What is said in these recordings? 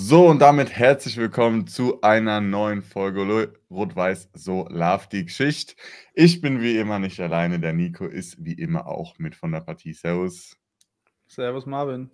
So, und damit herzlich willkommen zu einer neuen Folge Rot-Weiß So Love die Geschichte. Ich bin wie immer nicht alleine, der Nico ist wie immer auch mit von der Partie. Servus. Servus, Marvin.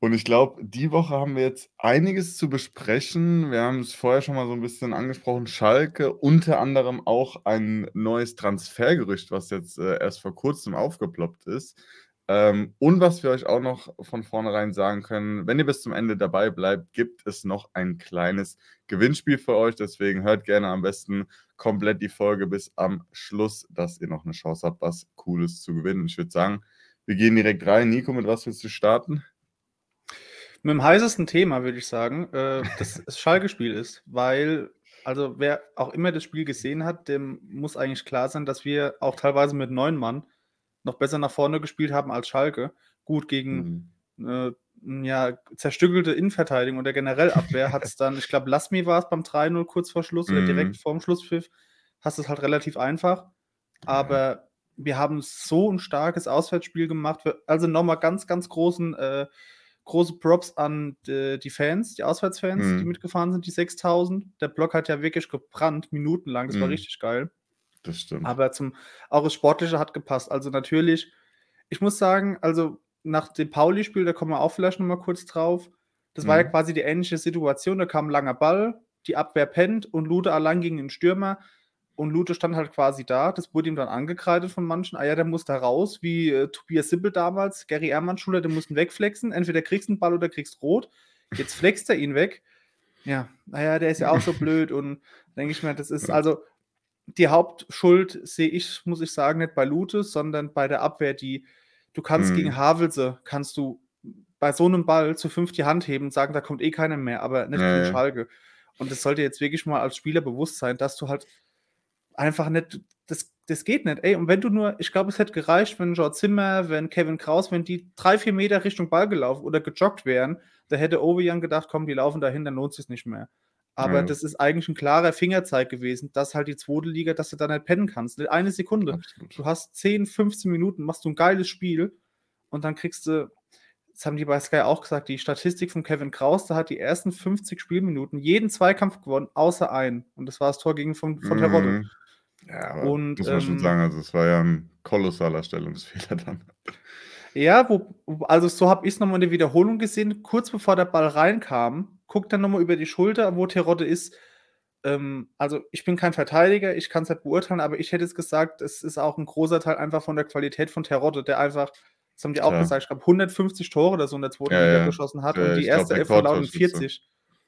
Und ich glaube, die Woche haben wir jetzt einiges zu besprechen. Wir haben es vorher schon mal so ein bisschen angesprochen. Schalke, unter anderem auch ein neues Transfergerücht, was jetzt äh, erst vor kurzem aufgeploppt ist. Ähm, und was wir euch auch noch von vornherein sagen können, wenn ihr bis zum Ende dabei bleibt, gibt es noch ein kleines Gewinnspiel für euch. Deswegen hört gerne am besten komplett die Folge bis am Schluss, dass ihr noch eine Chance habt, was Cooles zu gewinnen. Ich würde sagen, wir gehen direkt rein. Nico, mit was willst du starten? Mit dem heißesten Thema würde ich sagen, äh, dass es Schalke-Spiel ist, weil, also wer auch immer das Spiel gesehen hat, dem muss eigentlich klar sein, dass wir auch teilweise mit neun Mann noch besser nach vorne gespielt haben als Schalke. Gut gegen mhm. äh, ja, zerstückelte Innenverteidigung oder generell Abwehr hat es dann, ich glaube, Lasmi war es beim 3-0 kurz vor Schluss mhm. oder direkt vorm Schlusspfiff, hast es halt relativ einfach. Aber wir haben so ein starkes Auswärtsspiel gemacht. Also nochmal ganz, ganz großen, äh, große Props an die, die, Fans, die Auswärtsfans, mhm. die mitgefahren sind, die 6000. Der Block hat ja wirklich gebrannt, minutenlang. Das mhm. war richtig geil. Das stimmt. Aber zum, auch das Sportliche hat gepasst. Also natürlich, ich muss sagen, also nach dem Pauli-Spiel, da kommen wir auch vielleicht nochmal kurz drauf. Das mhm. war ja mhm. quasi die ähnliche Situation. Da kam ein langer Ball, die Abwehr pennt und Lute allein gegen den Stürmer. Und Lute stand halt quasi da. Das wurde ihm dann angekreidet von manchen. Ah ja, der muss da raus, wie äh, Tobias Sippel damals, Gary Ehrmann Schuler, der mussten wegflexen. Entweder kriegst du einen Ball oder kriegst rot. Jetzt flext er ihn weg. Ja, naja, der ist ja auch so blöd. Und denke ich mir, das ist also die Hauptschuld sehe ich, muss ich sagen, nicht bei Lute, sondern bei der Abwehr, die du kannst mhm. gegen Havelse, kannst du bei so einem Ball zu fünf die Hand heben und sagen, da kommt eh keiner mehr, aber nicht nee. gegen Schalke. Und das sollte jetzt wirklich mal als Spieler bewusst sein, dass du halt einfach nicht, das, das geht nicht. Ey, und wenn du nur, ich glaube, es hätte gereicht, wenn George Zimmer, wenn Kevin Kraus, wenn die drei, vier Meter Richtung Ball gelaufen oder gejoggt wären, da hätte Ovejan gedacht, komm, die laufen dahin, dann lohnt es sich nicht mehr. Aber ja. das ist eigentlich ein klarer Fingerzeig gewesen, dass halt die zweite Liga, dass du da nicht pennen kannst. Eine Sekunde. Absolut. Du hast 10, 15 Minuten, machst du ein geiles Spiel und dann kriegst du, das haben die bei Sky auch gesagt, die Statistik von Kevin Kraus, da hat die ersten 50 Spielminuten jeden Zweikampf gewonnen, außer einen. Und das war das Tor gegen von, von Terodde. Mhm. Ja, aber und, muss man ähm, schon sagen, also es war ja ein kolossaler Stellungsfehler dann. Ja, wo, also so habe ich es nochmal in der Wiederholung gesehen, kurz bevor der Ball reinkam, guckt dann nochmal über die Schulter, wo Terodde ist. Ähm, also ich bin kein Verteidiger, ich kann es nicht beurteilen, aber ich hätte es gesagt, es ist auch ein großer Teil einfach von der Qualität von Terodde, der einfach, das haben die auch ja. gesagt, ich glaube 150 Tore oder so in der zweiten ja, Liga ja. geschossen hat und die erste Elf von 40.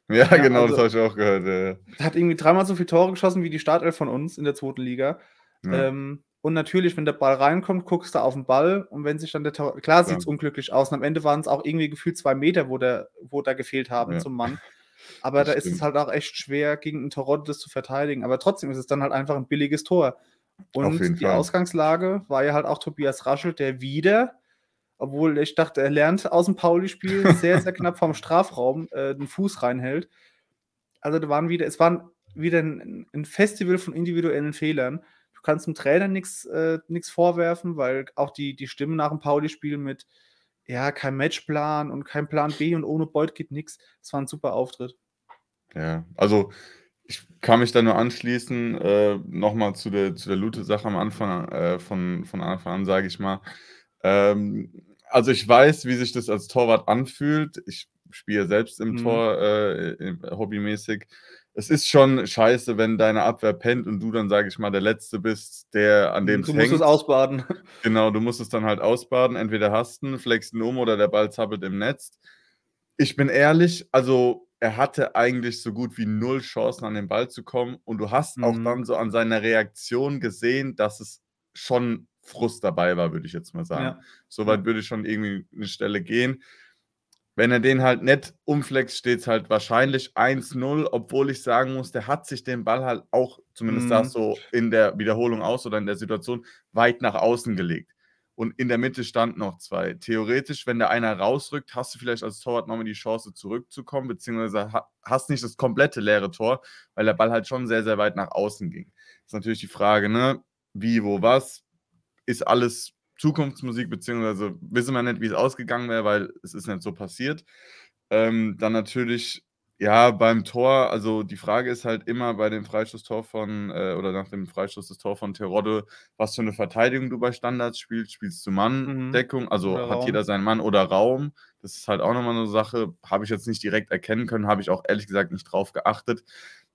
Ja, ja, genau, also, das habe ich auch gehört. Hat irgendwie dreimal so viele Tore geschossen wie die Startelf von uns in der zweiten Liga. Ähm, und natürlich, wenn der Ball reinkommt, guckst du auf den Ball und wenn sich dann der Tor. Klar sieht es unglücklich aus. Und am Ende waren es auch irgendwie gefühlt zwei Meter, wo, der, wo da gefehlt haben ja. zum Mann. Aber das da stimmt. ist es halt auch echt schwer, gegen einen Toronto das zu verteidigen. Aber trotzdem ist es dann halt einfach ein billiges Tor. Und die Fall. Ausgangslage war ja halt auch Tobias Raschel, der wieder, obwohl ich dachte, er lernt aus dem Pauli-Spiel, sehr, sehr knapp vom Strafraum äh, den Fuß reinhält. Also da waren wieder, es war wieder ein, ein Festival von individuellen Fehlern kannst dem Trainer nichts äh, vorwerfen, weil auch die, die Stimmen nach dem Pauli-Spiel mit ja, kein Matchplan und kein Plan B und ohne Beut geht nichts. Das war ein super Auftritt. Ja, also ich kann mich da nur anschließen, äh, nochmal zu der, zu der Lute-Sache am Anfang, äh, von, von Anfang an, sage ich mal. Ähm, also ich weiß, wie sich das als Torwart anfühlt. Ich spiele selbst im mhm. Tor äh, hobbymäßig es ist schon scheiße, wenn deine Abwehr pennt und du dann, sage ich mal, der Letzte bist, der an dem Du musst hängt. es ausbaden. Genau, du musst es dann halt ausbaden. Entweder hast du flext ihn um oder der Ball zappelt im Netz. Ich bin ehrlich, also er hatte eigentlich so gut wie null Chancen, an den Ball zu kommen. Und du hast mhm. auch dann so an seiner Reaktion gesehen, dass es schon Frust dabei war, würde ich jetzt mal sagen. Ja. Soweit würde ich schon irgendwie eine Stelle gehen. Wenn er den halt nicht umflext, steht es halt wahrscheinlich 1-0, obwohl ich sagen muss, der hat sich den Ball halt auch, zumindest mhm. das so in der Wiederholung aus oder in der Situation, weit nach außen gelegt. Und in der Mitte stand noch zwei. Theoretisch, wenn der einer rausrückt, hast du vielleicht als Torwart nochmal die Chance zurückzukommen, beziehungsweise hast nicht das komplette leere Tor, weil der Ball halt schon sehr, sehr weit nach außen ging. Das ist natürlich die Frage, ne? Wie, wo, was? Ist alles Zukunftsmusik, beziehungsweise wissen wir nicht, wie es ausgegangen wäre, weil es ist nicht so passiert. Ähm, dann natürlich Ja, beim Tor, also die Frage ist halt immer bei dem Freistoßtor von, äh, oder nach dem Freistoß des Tor von Terodde, was für eine Verteidigung du bei Standards spielst. Spielst du Mhm. Manndeckung, also Oder hat Raum. jeder seinen Mann oder Raum? Das ist halt auch nochmal eine Sache, habe ich jetzt nicht direkt erkennen können, habe ich auch ehrlich gesagt nicht drauf geachtet.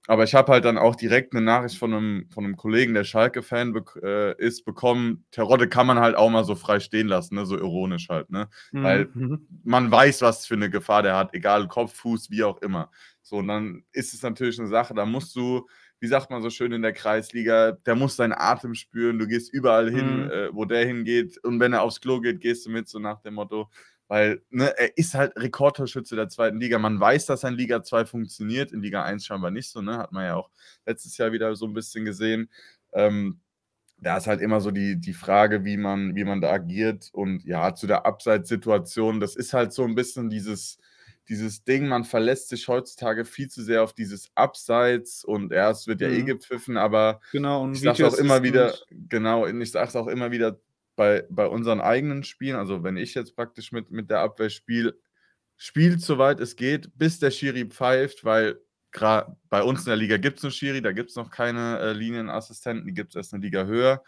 Aber ich habe halt dann auch direkt eine Nachricht von einem, von einem Kollegen, der Schalke-Fan bek äh, ist, bekommen. Terodde kann man halt auch mal so frei stehen lassen, ne? so ironisch halt. Ne? Weil Mhm. man weiß, was für eine Gefahr der hat, egal Kopf, Fuß, wie auch immer. So, und dann ist es natürlich eine Sache, da musst du, wie sagt man so schön in der Kreisliga, der muss seinen Atem spüren, du gehst überall hin, Mhm. äh, wo der hingeht und wenn er aufs Klo geht, gehst du mit, so nach dem Motto, weil ne, er ist halt Rekordtorschütze der zweiten Liga. Man weiß, dass ein Liga 2 funktioniert, in Liga 1 scheinbar nicht so, ne? hat man ja auch letztes Jahr wieder so ein bisschen gesehen. Ähm, da ist halt immer so die, die Frage, wie man, wie man da agiert. Und ja, zu der Abseitssituation, das ist halt so ein bisschen dieses, dieses Ding, man verlässt sich heutzutage viel zu sehr auf dieses Abseits und ja, es wird ja eh Mhm. gepfiffen, aber Genau, ich sage auch immer wieder, genau, ich sage es auch immer wieder bei, bei unseren eigenen Spielen, also wenn ich jetzt praktisch mit, mit der Abwehr spiele, spielt soweit es geht, bis der Schiri pfeift, weil gerade bei uns in der Liga gibt es einen Schiri, da gibt es noch keine äh, Linienassistenten, die gibt es erst eine Liga höher.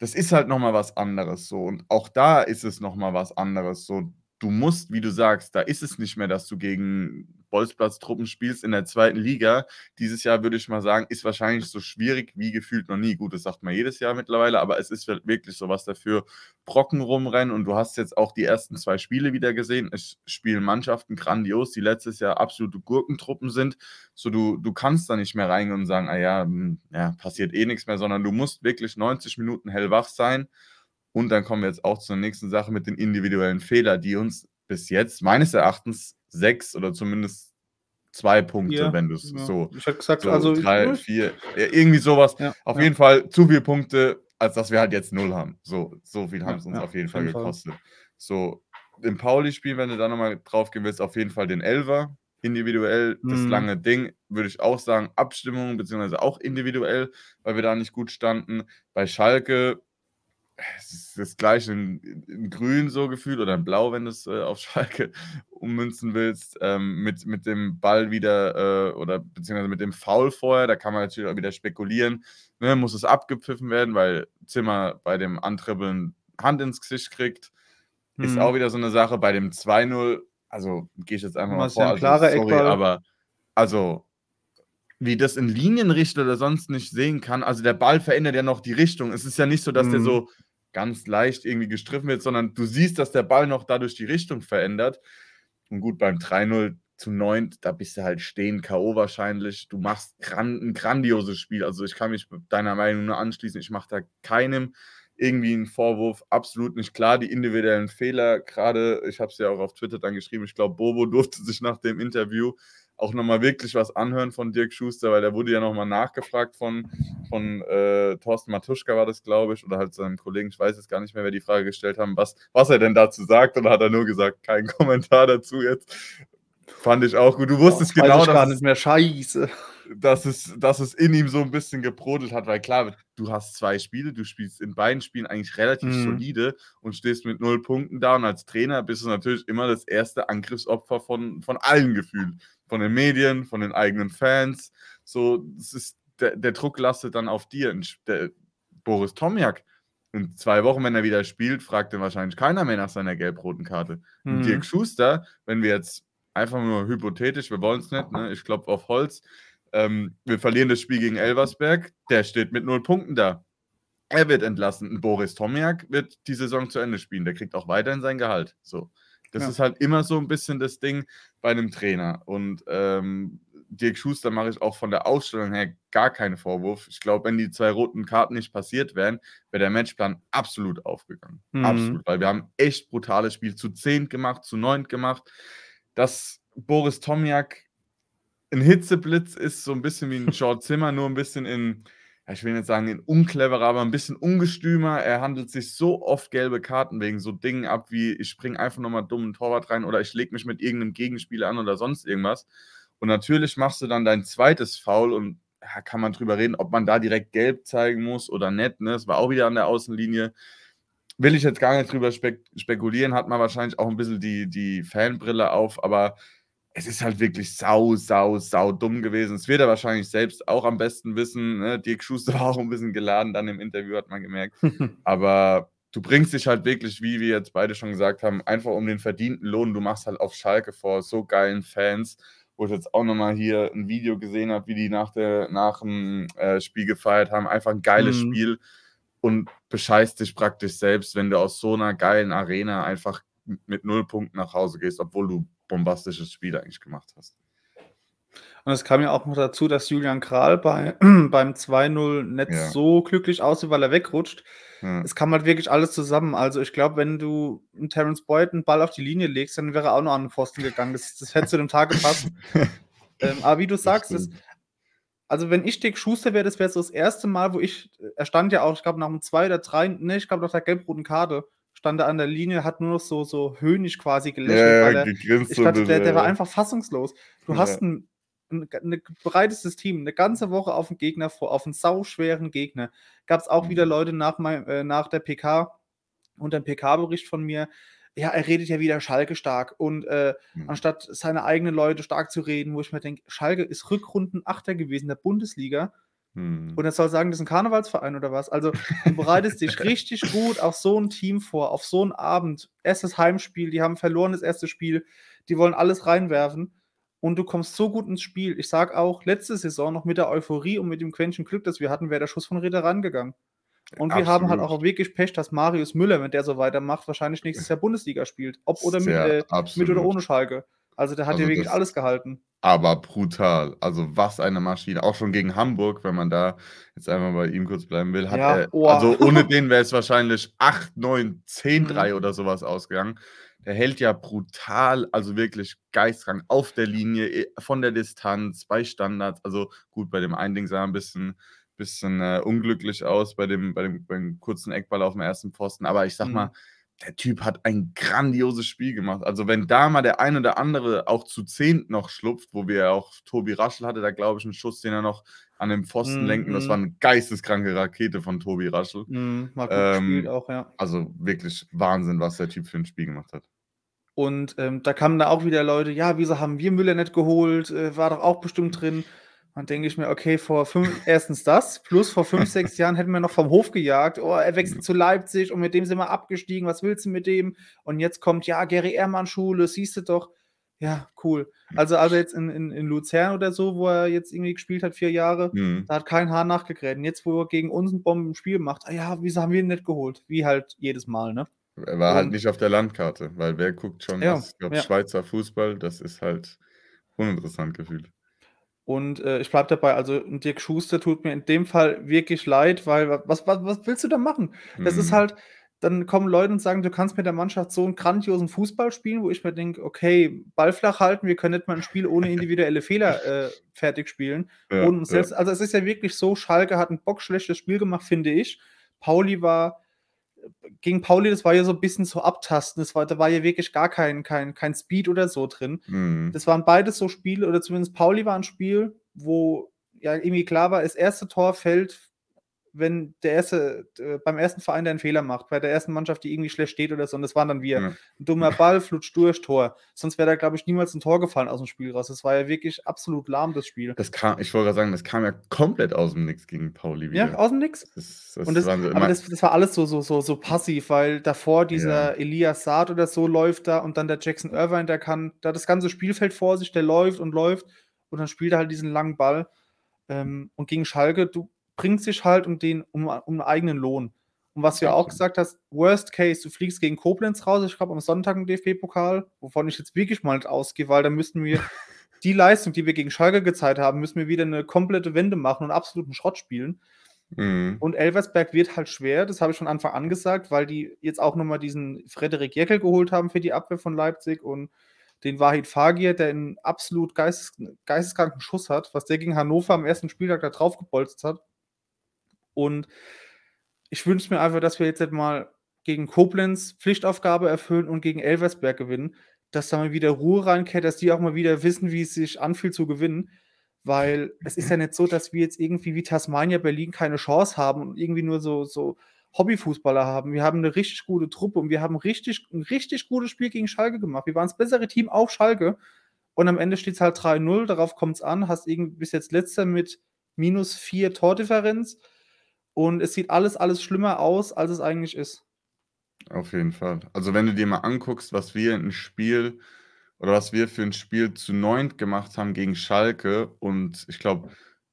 Das ist halt nochmal was anderes so. Und auch da ist es nochmal was anderes. So, du musst, wie du sagst, da ist es nicht mehr, dass du gegen Bolzplatz-Truppen spielst in der zweiten Liga. Dieses Jahr würde ich mal sagen, ist wahrscheinlich so schwierig wie gefühlt noch nie. Gut, das sagt man jedes Jahr mittlerweile, aber es ist wirklich so was dafür. Brocken rumrennen und du hast jetzt auch die ersten zwei Spiele wieder gesehen. Es spielen Mannschaften grandios, die letztes Jahr absolute Gurkentruppen sind. So, du, du kannst da nicht mehr reingehen und sagen, ah ja, hm, ja, passiert eh nichts mehr, sondern du musst wirklich 90 Minuten hellwach sein. Und dann kommen wir jetzt auch zur nächsten Sache mit den individuellen Fehlern, die uns bis jetzt meines Erachtens sechs oder zumindest zwei Punkte, Ja, wenn du es ja. so, Ich hätte gesagt, so also drei, vier, ja, irgendwie sowas. Ja, Auf jeden Fall zu viele Punkte, als dass wir halt jetzt null haben. So, so viel haben es uns auf jeden Fall Fall. gekostet. So, im Pauli-Spiel, wenn du da nochmal drauf gehen willst, auf jeden Fall den Elver. Individuell das Mhm. lange Ding, würde ich auch sagen, Abstimmung, beziehungsweise auch individuell, weil wir da nicht gut standen. Bei Schalke, es ist das gleiche in, in Grün so gefühlt oder in Blau, wenn du es äh, auf Schalke ummünzen willst, ähm, mit, mit dem Ball wieder äh, oder beziehungsweise mit dem Foul vorher, da kann man natürlich auch wieder spekulieren, ne, muss es abgepfiffen werden, weil Zimmer bei dem Antribbeln Hand ins Gesicht kriegt, ist Mhm. auch wieder so eine Sache. Bei dem 2-0, also gehe ich jetzt einfach mal ist ja vor, ein also, sorry, Eckball. aber also wie das ein Linienrichter oder sonst nicht sehen kann. Also der Ball verändert ja noch die Richtung. Es ist ja nicht so, dass der Mhm. so ganz leicht irgendwie gestriffen wird, sondern du siehst, dass der Ball noch dadurch die Richtung verändert. Und gut, beim 3-0 zu 9, da bist du halt stehen, K.O. wahrscheinlich. Du machst gran ein grandioses Spiel. Also ich kann mich deiner Meinung nur anschließen. Ich mache da keinem irgendwie einen Vorwurf. Absolut nicht klar. Die individuellen Fehler, gerade, ich habe es ja auch auf Twitter dann geschrieben, ich glaube, Bobo durfte sich nach dem Interview auch nochmal wirklich was anhören von Dirk Schuster, weil der wurde ja nochmal nachgefragt von, von äh, Thorsten Matuschka, war das, glaube ich, oder halt seinem Kollegen, ich weiß jetzt gar nicht mehr, wer die Frage gestellt haben, was, was er denn dazu sagt. Und da hat er nur gesagt, kein Kommentar dazu jetzt. Fand ich auch gut. Du wusstest Weiß genau, dass, nicht mehr. Scheiße. Dass, es, dass es in ihm so ein bisschen gebrodelt hat, weil klar, du hast zwei Spiele, du spielst in beiden Spielen eigentlich relativ Mhm. solide und stehst mit null Punkten da und als Trainer bist du natürlich immer das erste Angriffsopfer von, von allen gefühlt. Von den Medien, von den eigenen Fans. So, es ist, der, der Druck lastet dann auf dir. Und Der, Boris Tomjak, in zwei Wochen, wenn er wieder spielt, fragt ihn wahrscheinlich keiner mehr nach seiner gelb-roten Karte. Mhm. Dirk Schuster, wenn wir jetzt einfach nur hypothetisch, wir wollen es nicht, ne? ich klopfe auf Holz, ähm, wir verlieren das Spiel gegen Elversberg, der steht mit null Punkten da. Er wird entlassen. Und Boris Tomjak wird die Saison zu Ende spielen. Der kriegt auch weiterhin sein Gehalt. So. Das Ja. ist halt immer so ein bisschen das Ding bei einem Trainer. Und ähm, Dirk Schuster mache ich auch von der Ausstellung her gar keinen Vorwurf. Ich glaube, wenn die zwei roten Karten nicht passiert wären, wäre der Matchplan absolut aufgegangen. Mhm. Absolut. Weil wir haben echt brutales Spiel zu 10 gemacht, zu 9 gemacht. Dass Boris Tomjak ein Hitzeblitz ist, so ein bisschen wie ein George Zimmer, nur ein bisschen in, ich will nicht sagen in uncleverer, aber ein bisschen ungestümer. Er handelt sich so oft gelbe Karten wegen so Dingen ab, wie ich springe einfach nochmal dumm einen Torwart rein oder ich lege mich mit irgendeinem Gegenspieler an oder sonst irgendwas. Und natürlich machst du dann dein zweites Foul und ja, kann man drüber reden, ob man da direkt gelb zeigen muss oder nicht. Ne? Es war auch wieder an der Außenlinie. Will ich jetzt gar nicht drüber spek spekulieren, hat man wahrscheinlich auch ein bisschen die, die Fanbrille auf, aber es ist halt wirklich sau, sau, sau dumm gewesen. Es wird er wahrscheinlich selbst auch am besten wissen. Ne? Dirk Schuster war auch ein bisschen geladen dann im Interview, hat man gemerkt. Aber du bringst dich halt wirklich, wie wir jetzt beide schon gesagt haben, einfach um den verdienten Lohn. Du machst halt auf Schalke vor so geilen Fans, wo ich jetzt auch nochmal hier ein Video gesehen habe, wie die nach, der, nach dem äh, Spiel gefeiert haben. Einfach ein geiles mhm. Spiel und bescheißt dich praktisch selbst, wenn du aus so einer geilen Arena einfach mit null Punkten nach Hause gehst, obwohl du bombastisches Spiel eigentlich gemacht hast. Und es kam ja auch noch dazu, dass Julian Kral bei, beim 2-0 nicht ja. so glücklich aussieht, weil er wegrutscht. Ja. Es kam halt wirklich alles zusammen. Also ich glaube, wenn du Terence Boyd einen Ball auf die Linie legst, dann wäre er auch noch an den Pfosten gegangen. Das, das hätte zu dem Tag gepasst. ähm, aber wie du sagst, das, also wenn ich Dick Schuster wäre, das wäre so das erste Mal, wo ich, er stand ja auch, ich glaube nach einem zwei oder drei, ne, ich glaube nach der gelb-roten Karte, stand er an der Linie, hat nur noch so, so höhnisch quasi gelächelt. Ja, er, ich dachte, der, der war einfach fassungslos. Du ja. hast ein, ein, ein breites Team, eine ganze Woche auf den Gegner vor, auf einen sauschweren Gegner. Gab es auch mhm. wieder Leute nach, mein, äh, nach der PK und ein PK-Bericht von mir, ja, er redet ja wieder Schalke stark. Und äh, mhm. anstatt seine eigenen Leute stark zu reden, wo ich mir denke, Schalke ist Rückrunden-Achter gewesen der Bundesliga. Hm. Und er soll sagen, das ist ein Karnevalsverein oder was. Also, du bereitest dich richtig gut auf so ein Team vor, auf so einen Abend. Erstes Heimspiel, die haben verloren das erste Spiel, die wollen alles reinwerfen. Und du kommst so gut ins Spiel. Ich sag auch, letzte Saison noch mit der Euphorie und mit dem Quäntchen Glück, das wir hatten, wäre der Schuss von Ritter rangegangen. Und wir haben halt auch wirklich Pech, dass Marius Müller, wenn der so weitermacht, wahrscheinlich nächstes Jahr Bundesliga spielt. Ob oder mit, äh, mit oder ohne Schalke. Also der hat also ja wirklich alles gehalten. Aber brutal. Also was eine Maschine. Auch schon gegen Hamburg, wenn man da jetzt einmal bei ihm kurz bleiben will. Hat ja, er, oh. Also ohne den wäre es wahrscheinlich 8, 9, 10, 3 oder sowas ausgegangen. Der hält ja brutal, also wirklich geistkrank auf der Linie, eh, von der Distanz, bei Standards. Also gut, bei dem einen Ding sah er ein bisschen, bisschen äh, unglücklich aus, bei dem, bei, dem, beim kurzen Eckball auf dem ersten Pfosten. Aber ich sag mhm. mal, der Typ hat ein grandioses Spiel gemacht. Also, wenn da mal der ein oder andere auch zu zehnt noch schlupft, wo wir auch Tobi Raschel hatte, da glaube ich einen Schuss, den er noch an den Pfosten mm, lenken. Das war eine geisteskranke Rakete von Tobi Raschel. Mm, ähm, gespielt auch, ja. Also wirklich Wahnsinn, was der Typ für ein Spiel gemacht hat. Und ähm, da kamen da auch wieder Leute, ja, wieso haben wir Müller nicht geholt? Äh, war doch auch bestimmt drin. Dann denke ich mir, okay, vor fünf, erstens das, plus vor fünf, sechs Jahren hätten wir noch vom Hof gejagt. Oh, er wechselt zu Leipzig und mit dem sind wir abgestiegen. Was willst du mit dem? Und jetzt kommt, ja, Gary Ehrmann Schule, siehst du doch. Ja, cool. Also, also jetzt in, in, in Luzern oder so, wo er jetzt irgendwie gespielt hat, vier Jahre, mhm. da hat kein Haar nachgegräbt. Und jetzt, wo er gegen uns ein Bombenspiel macht, ah ja, wieso haben wir ihn nicht geholt? Wie halt jedes Mal, ne? Er war halt und, halt nicht auf der Landkarte, weil wer guckt schon, ja, was, ich glaube, ja. Schweizer Fußball, das ist halt uninteressant gefühlt. Und äh, ich bleibe dabei, also Dirk Schuster tut mir in dem Fall wirklich leid, weil was, was, was willst du da machen? Das mhm. ist halt, dann kommen Leute und sagen, du kannst mit der Mannschaft so einen grandiosen Fußball spielen, wo ich mir denke, okay, Ball flach halten, wir können nicht mal ein Spiel ohne individuelle Fehler äh, fertig spielen. Ja, und selbst, ja. Also es ist ja wirklich so, Schalke hat ein bockschlechtes Spiel gemacht, finde ich. Pauli war gegen Pauli, das war ja so ein bisschen so abtasten. Das war, da war ja wirklich gar kein, kein, kein Speed oder so drin. Mhm. Das waren beides so Spiele, oder zumindest Pauli war ein Spiel, wo ja irgendwie klar war, das erste Tor fällt wenn der erste, äh, beim ersten Verein der einen Fehler macht, bei der ersten Mannschaft, die irgendwie schlecht steht oder so, und das waren dann wir. Ja. Ein dummer Ball, flutscht durch, Tor. Sonst wäre da, glaube ich, niemals ein Tor gefallen aus dem Spiel raus. Das war ja wirklich absolut lahm, das Spiel. Das kam, ich wollte gerade sagen, das kam ja komplett aus dem Nix gegen Pauli wieder. Ja, aus dem Nix. Das, das, und das, aber das, das, war alles so, so, so, so passiv, weil davor dieser ja. Elias Saad oder so läuft da und dann der Jackson Irvine, der kann da das ganze Spielfeld vor sich, der läuft und läuft und dann spielt er halt diesen langen Ball. Ähm, und gegen Schalke, du, bringt sich halt um den, um, um einen eigenen Lohn. Und was du ja auch gesagt hast, Worst Case, du fliegst gegen Koblenz raus, ich glaube am Sonntag im DFB-Pokal, wovon ich jetzt wirklich mal nicht ausgehe, weil da müssten wir die Leistung, die wir gegen Schalke gezeigt haben, müssen wir wieder eine komplette Wende machen und absoluten Schrott spielen. Mhm. Und Elversberg wird halt schwer, das habe ich von Anfang an gesagt, weil die jetzt auch nochmal diesen Frederik Jeckel geholt haben für die Abwehr von Leipzig und den Wahid Fagir, der einen absolut geistes, geisteskranken Schuss hat, was der gegen Hannover am ersten Spieltag da drauf gepolzt hat. Und ich wünsche mir einfach, dass wir jetzt mal gegen Koblenz Pflichtaufgabe erfüllen und gegen Elversberg gewinnen, dass da mal wieder Ruhe reinkehrt, dass die auch mal wieder wissen, wie es sich anfühlt zu gewinnen. Weil es ist ja nicht so, dass wir jetzt irgendwie wie Tasmania Berlin keine Chance haben und irgendwie nur so, so Hobbyfußballer haben. Wir haben eine richtig gute Truppe und wir haben richtig, ein richtig gutes Spiel gegen Schalke gemacht. Wir waren das bessere Team auf Schalke Und am Ende steht es halt 3-0, darauf kommt es an, hast irgendwie bis jetzt letzter mit minus 4 Tordifferenz. Und es sieht alles, alles schlimmer aus, als es eigentlich ist. Auf jeden Fall. Also, wenn du dir mal anguckst, was wir in Spiel oder was wir für ein Spiel zu neunt gemacht haben gegen Schalke und ich glaube,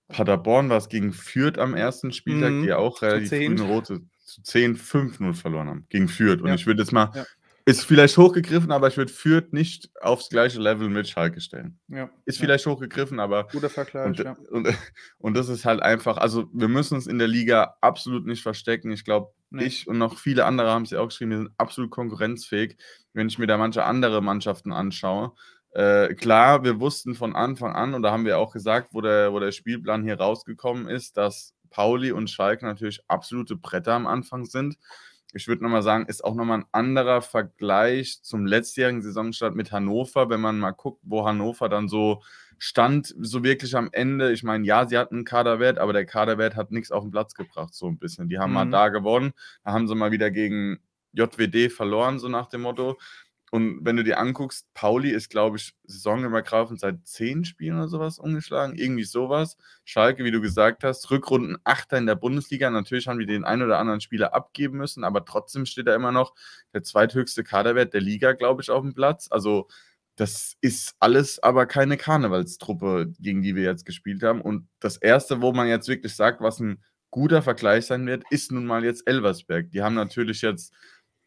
Paderborn war es gegen Fürth am ersten Spieltag, die Mhm. ja auch relativ früh 10. 'ne rote zu 10, 5-0 verloren haben gegen Fürth. Und Ja. ich würde jetzt mal Ja. Ist vielleicht hochgegriffen, aber ich würde Fürth nicht aufs gleiche Level mit Schalke stellen. Ja. Ist Ja. vielleicht hochgegriffen, aber Guter Vergleich, und, ja. und, und das ist halt einfach, also wir müssen uns in der Liga absolut nicht verstecken. Ich glaube, Ne. ich und noch viele andere haben es ja auch geschrieben, wir sind absolut konkurrenzfähig, wenn ich mir da manche andere Mannschaften anschaue. Äh, klar, wir wussten von Anfang an, und da haben wir auch gesagt, wo der, wo der Spielplan hier rausgekommen ist, dass Pauli und Schalke natürlich absolute Bretter am Anfang sind. Ich würde nochmal sagen, ist auch nochmal ein anderer Vergleich zum letztjährigen Saisonstart mit Hannover, wenn man mal guckt, wo Hannover dann so stand, so wirklich am Ende. Ich meine, ja, sie hatten einen Kaderwert, aber der Kaderwert hat nichts auf den Platz gebracht, so ein bisschen. Die haben mal Mhm. da gewonnen, da haben sie mal wieder gegen JWD verloren, so nach dem Motto. Und wenn du dir anguckst, Pauli ist, glaube ich, saisonübergreifend seit zehn Spielen oder sowas ungeschlagen, irgendwie sowas. Schalke, wie du gesagt hast, Rückrunden Achter in der Bundesliga. Natürlich haben die den einen oder anderen Spieler abgeben müssen, aber trotzdem steht da immer noch der zweithöchste Kaderwert der Liga, glaube ich, auf dem Platz. Also das ist alles aber keine Karnevalstruppe, gegen die wir jetzt gespielt haben. Und das Erste, wo man jetzt wirklich sagt, was ein guter Vergleich sein wird, ist nun mal jetzt Elversberg. Die haben natürlich jetzt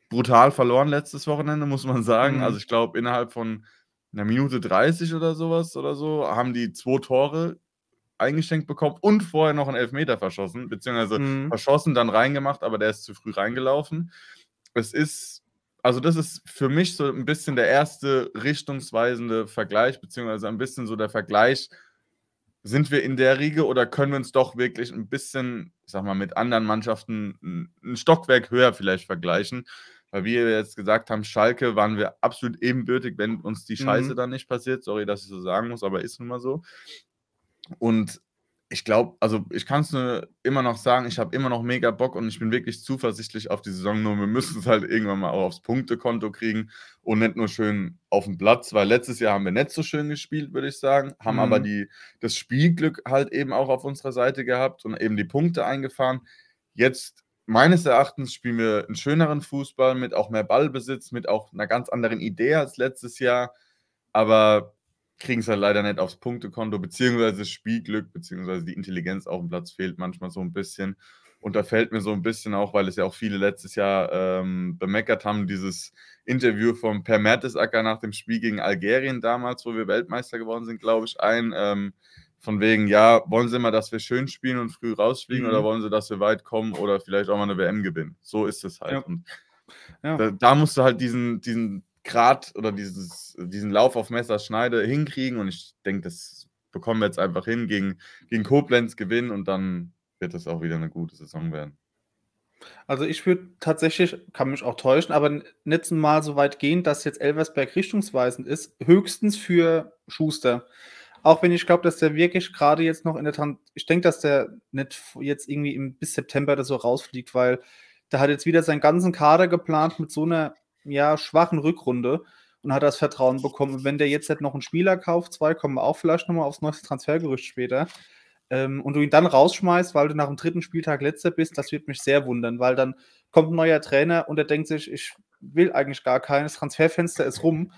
brutal verloren letztes Wochenende, muss man sagen. Mhm. Also ich glaube, innerhalb von einer Minute 30 oder sowas oder so haben die zwei Tore eingeschenkt bekommen und vorher noch einen Elfmeter verschossen, beziehungsweise Mhm. verschossen, dann reingemacht, aber der ist zu früh reingelaufen. Es ist, also das ist für mich so ein bisschen der erste richtungsweisende Vergleich, beziehungsweise ein bisschen so der Vergleich, sind wir in der Riege oder können wir uns doch wirklich ein bisschen, ich sag mal, mit anderen Mannschaften ein, ein Stockwerk höher vielleicht vergleichen? Weil wir jetzt gesagt haben, Schalke waren wir absolut ebenbürtig, wenn uns die Scheiße Mhm. dann nicht passiert. Sorry, dass ich so sagen muss, aber ist nun mal so. Und ich glaube, also ich kann es nur immer noch sagen, ich habe immer noch mega Bock und ich bin wirklich zuversichtlich auf die Saison. Nur wir müssen es halt irgendwann mal auch aufs Punktekonto kriegen und nicht nur schön auf dem Platz, weil letztes Jahr haben wir nicht so schön gespielt, würde ich sagen, haben aber Mhm. die, das Spielglück halt eben auch auf unserer Seite gehabt und eben die Punkte eingefahren. Jetzt, meines Erachtens, spielen wir einen schöneren Fußball mit auch mehr Ballbesitz, mit auch einer ganz anderen Idee als letztes Jahr, aber kriegen es halt leider nicht aufs Punktekonto, beziehungsweise das Spielglück, beziehungsweise die Intelligenz auf dem Platz fehlt manchmal so ein bisschen. Und da fällt mir so ein bisschen auch, weil es ja auch viele letztes Jahr ähm, bemeckert haben, dieses Interview von Per Mertesacker nach dem Spiel gegen Algerien damals, wo wir Weltmeister geworden sind, glaube ich, ein. Ähm, von wegen, ja, wollen Sie mal, dass wir schön spielen und früh rausfliegen Mhm. oder wollen Sie, dass wir weit kommen oder vielleicht auch mal eine WM gewinnen? So ist es halt. Ja. Und Ja. da, da musst du halt diesen, diesen Grad oder dieses, diesen Lauf auf Messerschneide hinkriegen und ich denke, das bekommen wir jetzt einfach hin, gegen, gegen Koblenz gewinnen und dann wird das auch wieder eine gute Saison werden. Also ich würde tatsächlich, kann mich auch täuschen, aber nicht mal so weit gehen, dass jetzt Elversberg richtungsweisend ist. Höchstens für Schuster. Auch wenn ich glaube, dass der wirklich gerade jetzt noch in der Tran ich denke, dass der nicht jetzt irgendwie im, bis September oder so rausfliegt, weil der hat jetzt wieder seinen ganzen Kader geplant mit so einer ja, schwachen Rückrunde und hat das Vertrauen bekommen. Und wenn der jetzt nicht noch einen Spieler kauft, zwei kommen auch vielleicht nochmal aufs neueste Transfergerücht später, ähm, und du ihn dann rausschmeißt, weil du nach dem dritten Spieltag letzter bist, das wird mich sehr wundern, weil dann kommt ein neuer Trainer und der denkt sich, ich will eigentlich gar keines, Transferfenster ist rum.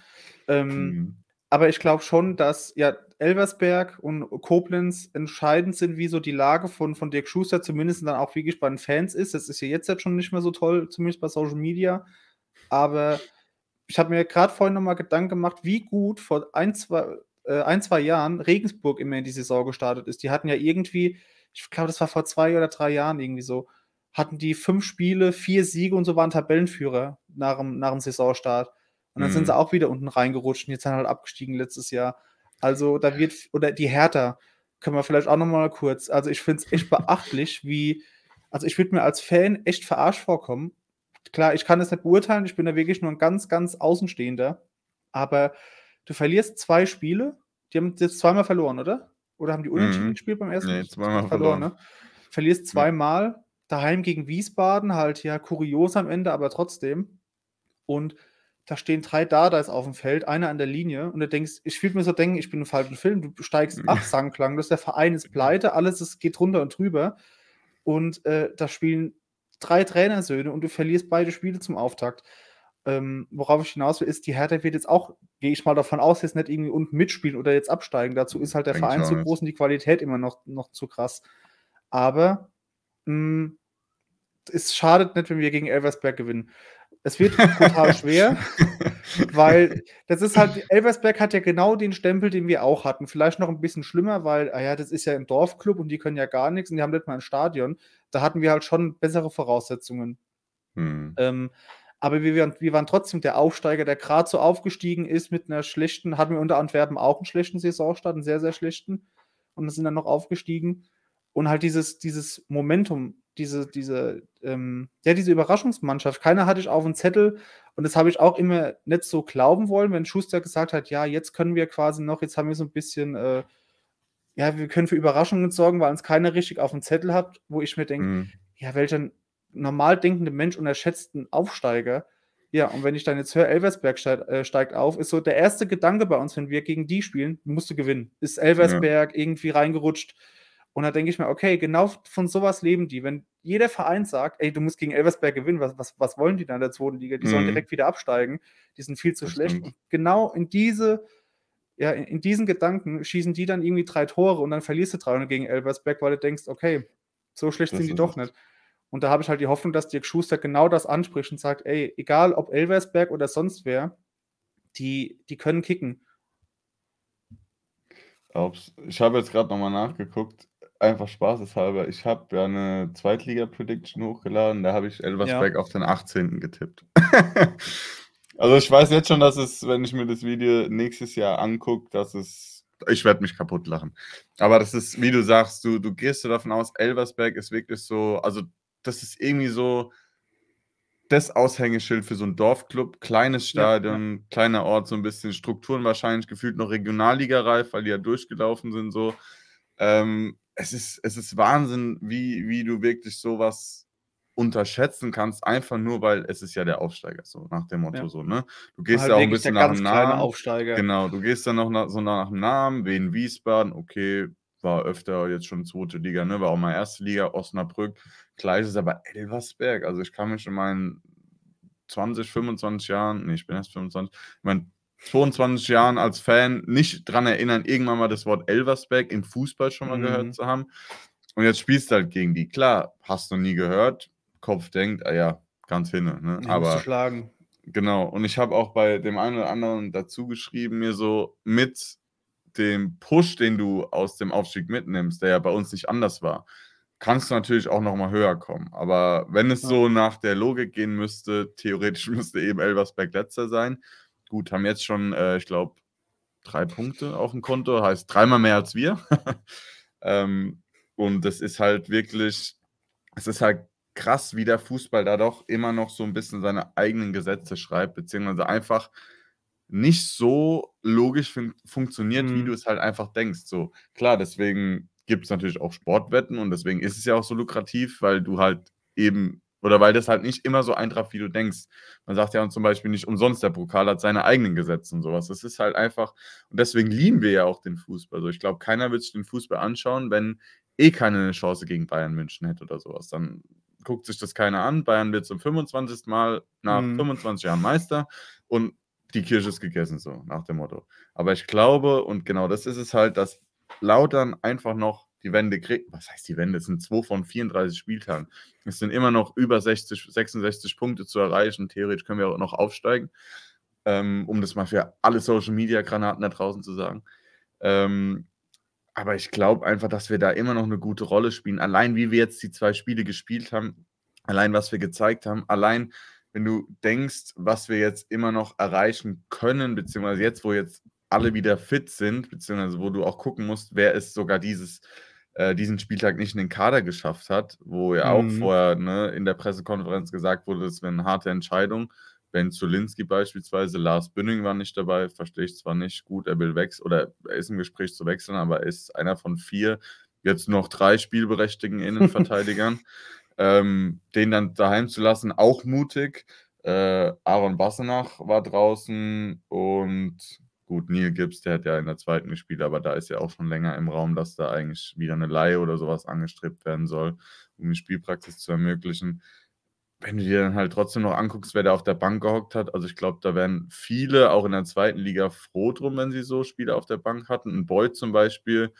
Ähm, Mhm. aber ich glaube schon, dass ja Elversberg und Koblenz entscheidend sind, wie so die Lage von, von Dirk Schuster zumindest dann auch wirklich bei den Fans ist. Das ist ja jetzt, jetzt schon nicht mehr so toll, zumindest bei Social Media. Aber ich habe mir gerade vorhin nochmal Gedanken gemacht, wie gut vor ein zwei, äh, ein, zwei Jahren Regensburg immer in die Saison gestartet ist. Die hatten ja irgendwie, ich glaube, das war vor zwei oder drei Jahren irgendwie so, hatten die fünf Spiele, vier Siege und so waren Tabellenführer nach dem, nach dem Saisonstart. Und dann sind sie Mhm. auch wieder unten reingerutscht und jetzt sind halt abgestiegen letztes Jahr. Also da wird, oder die Hertha, können wir vielleicht auch nochmal kurz, also ich finde es echt beachtlich, wie, also ich würde mir als Fan echt verarscht vorkommen. Klar, ich kann das nicht beurteilen, ich bin da wirklich nur ein ganz, ganz Außenstehender, aber du verlierst zwei Spiele, die haben jetzt zweimal verloren, oder? Oder haben die unentschieden Mhm. gespielt beim ersten? Nee, zweimal verloren, verloren. ne? Verlierst zweimal, daheim gegen Wiesbaden, halt ja kurios am Ende, aber trotzdem. Und da stehen drei Dadas auf dem Feld, einer an der Linie und du denkst, ich will mir so denken, ich bin im falschen Film, du steigst ab, Sangklang, das der Verein ist pleite, alles ist, geht runter und drüber und äh, da spielen drei Trainersöhne und du verlierst beide Spiele zum Auftakt. Ähm, worauf ich hinaus will, ist, die Hertha wird jetzt auch, gehe ich mal davon aus, jetzt nicht irgendwie unten mitspielen oder jetzt absteigen. Dazu ist halt der Denk Verein zu groß und die Qualität immer noch, noch zu krass. Aber mh, hm, es schadet nicht, wenn wir gegen Elversberg gewinnen. Es wird total schwer, weil das ist halt, Elversberg hat ja genau den Stempel, den wir auch hatten. Vielleicht noch ein bisschen schlimmer, weil, ah ja, das ist ja ein Dorfclub und die können ja gar nichts und die haben nicht mal ein Stadion. Da hatten wir halt schon bessere Voraussetzungen. Hm. Ähm, aber wir, waren, wir waren trotzdem der Aufsteiger, der gerade so aufgestiegen ist mit einer schlechten, hatten wir unter Antwerpen auch einen schlechten Saisonstart, einen sehr, sehr schlechten. Und sind dann noch aufgestiegen. Und halt dieses, dieses Momentum, diese, diese, ähm, ja, diese Überraschungsmannschaft. Keiner hatte ich auf dem Zettel und das habe ich auch immer nicht so glauben wollen, wenn Schuster gesagt hat, ja, jetzt können wir quasi noch, jetzt haben wir so ein bisschen, äh, ja, wir können für Überraschungen sorgen, weil uns keiner richtig auf dem Zettel hat, wo ich mir denke, mhm. ja, welcher normal denkende Mensch unterschätzt einen Aufsteiger. Ja, und wenn ich dann jetzt höre, Elversberg steigt, äh, steigt, auf, ist so der erste Gedanke bei uns, wenn wir gegen die spielen, musst du gewinnen. Ist Elversberg ja. irgendwie reingerutscht? Und da denke ich mir, okay, genau von sowas leben die. Wenn jeder Verein sagt, ey, du musst gegen Elversberg gewinnen, was, was, was wollen die dann in der zweiten Liga? Die mhm. sollen direkt wieder absteigen. Die sind viel zu das schlecht. Und genau in diese, ja, in, in, diesen Gedanken schießen die dann irgendwie drei Tore und dann verlierst du 300 gegen Elversberg, weil du denkst, okay, so schlecht das sind die doch nicht. Und da habe ich halt die Hoffnung, dass Dirk Schuster genau das anspricht und sagt, ey, egal ob Elversberg oder sonst wer, die, die können kicken. Ich habe jetzt gerade nochmal nachgeguckt einfach spaßeshalber, ich habe ja eine Zweitliga-Prediction hochgeladen, da habe ich Elversberg ja. auf den 18. getippt. also ich weiß jetzt schon, dass es, wenn ich mir das Video nächstes Jahr angucke, dass es, ich werde mich kaputt lachen. Aber das ist, wie du sagst, du, du gehst du davon aus, Elversberg ist wirklich so, also das ist irgendwie so das Aushängeschild für so einen Dorfclub, kleines Stadion, ja, ja. kleiner Ort, so ein bisschen Strukturen wahrscheinlich gefühlt noch Regionalliga-reif, weil die ja durchgelaufen sind so. Ähm, es ist, es ist Wahnsinn, wie, wie du wirklich sowas unterschätzen kannst, einfach nur, weil es ist ja der Aufsteiger, so nach dem Motto, ja. so, ne? Du gehst halt ja auch ein bisschen nach dem Namen. Aufsteiger. Genau, du gehst dann noch nach, so nach dem Namen, Wien Wiesbaden, okay, war öfter jetzt schon zweite Liga, ne? War auch mal erste Liga, Osnabrück, gleiches, aber Elversberg, also ich kann mich in meinen 20, 25 Jahren, nee, ich bin erst 25, ich meine, 22 Jahren als Fan nicht dran erinnern, irgendwann mal das Wort Elversberg im Fußball schon mal mhm. gehört zu haben. Und jetzt spielst du halt gegen die. Klar, hast du nie gehört. Kopf denkt, ah ja, ganz hinne. Ne? Ja, Aber schlagen. Genau. Und ich habe auch bei dem einen oder anderen dazu geschrieben, mir so mit dem Push, den du aus dem Aufstieg mitnimmst, der ja bei uns nicht anders war, kannst du natürlich auch noch mal höher kommen. Aber wenn es ja. so nach der Logik gehen müsste, theoretisch müsste eben Elversberg letzter sein gut, haben jetzt schon, äh, ich glaube, drei Punkte auf dem Konto, heißt dreimal mehr als wir. ähm, und das ist halt wirklich, es ist halt krass, wie der Fußball da doch immer noch so ein bisschen seine eigenen Gesetze schreibt, beziehungsweise einfach nicht so logisch fun funktioniert, mhm. wie du es halt einfach denkst. So, klar, deswegen gibt es natürlich auch Sportwetten und deswegen ist es ja auch so lukrativ, weil du halt eben oder weil das halt nicht immer so eintrifft, wie du denkst. Man sagt ja zum Beispiel nicht umsonst, der Pokal hat seine eigenen Gesetze und sowas. Das ist halt einfach, und deswegen lieben wir ja auch den Fußball. Also ich glaube, keiner wird sich den Fußball anschauen, wenn eh keine Chance gegen Bayern München hätte oder sowas. Dann guckt sich das keiner an. Bayern wird zum 25. Mal nach mhm. 25 Jahren Meister und die Kirche ist gegessen, so nach dem Motto. Aber ich glaube, und genau das ist es halt, dass Lautern einfach noch die Wende kriegt. Was heißt die Wende? Es sind zwei von 34 Spieltagen. Es sind immer noch über 60, 66 Punkte zu erreichen. Theoretisch können wir auch noch aufsteigen, ähm, um das mal für alle Social Media Granaten da draußen zu sagen. Ähm, aber ich glaube einfach, dass wir da immer noch eine gute Rolle spielen. Allein wie wir jetzt die zwei Spiele gespielt haben, allein was wir gezeigt haben, allein wenn du denkst, was wir jetzt immer noch erreichen können, beziehungsweise jetzt, wo jetzt alle wieder fit sind, beziehungsweise wo du auch gucken musst, wer ist sogar dieses äh, diesen Spieltag nicht in den Kader geschafft hat, wo ja auch mhm. vorher ne, in der Pressekonferenz gesagt wurde, das wäre eine harte Entscheidung. Ben Zulinski beispielsweise, Lars Bünning war nicht dabei, verstehe ich zwar nicht gut, er will wechseln oder er ist im Gespräch zu wechseln, aber er ist einer von vier, jetzt noch drei spielberechtigten Innenverteidigern. ähm, den dann daheim zu lassen, auch mutig. Äh, Aaron Bassenach war draußen und gut, Neil Gibbs, der hat ja in der zweiten gespielt, aber da ist ja auch schon länger im Raum, dass da eigentlich wieder eine Laie oder sowas angestrebt werden soll, um die Spielpraxis zu ermöglichen. Wenn du dir dann halt trotzdem noch anguckst, wer da auf der Bank gehockt hat, also ich glaube, da wären viele auch in der zweiten Liga froh drum, wenn sie so Spieler auf der Bank hatten. Ein Boyd zum Beispiel,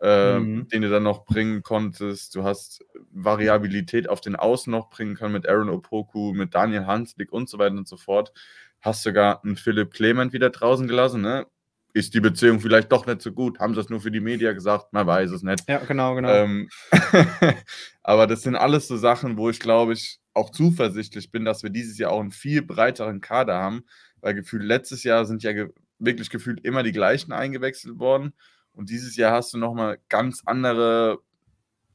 äh, mhm. den du dann noch bringen konntest. Du hast Variabilität auf den Außen noch bringen können mit Aaron Opoku, mit Daniel Hanslik und so weiter und so fort. Hast sogar einen Philipp Clement wieder draußen gelassen, ne? Ist die Beziehung vielleicht doch nicht so gut? Haben sie das nur für die Media gesagt? Man weiß es nicht. Ja, genau, genau. Ähm, aber das sind alles so Sachen, wo ich glaube ich auch zuversichtlich bin, dass wir dieses Jahr auch einen viel breiteren Kader haben, weil gefühlt letztes Jahr sind ja ge wirklich gefühlt immer die gleichen eingewechselt worden und dieses Jahr hast du nochmal ganz andere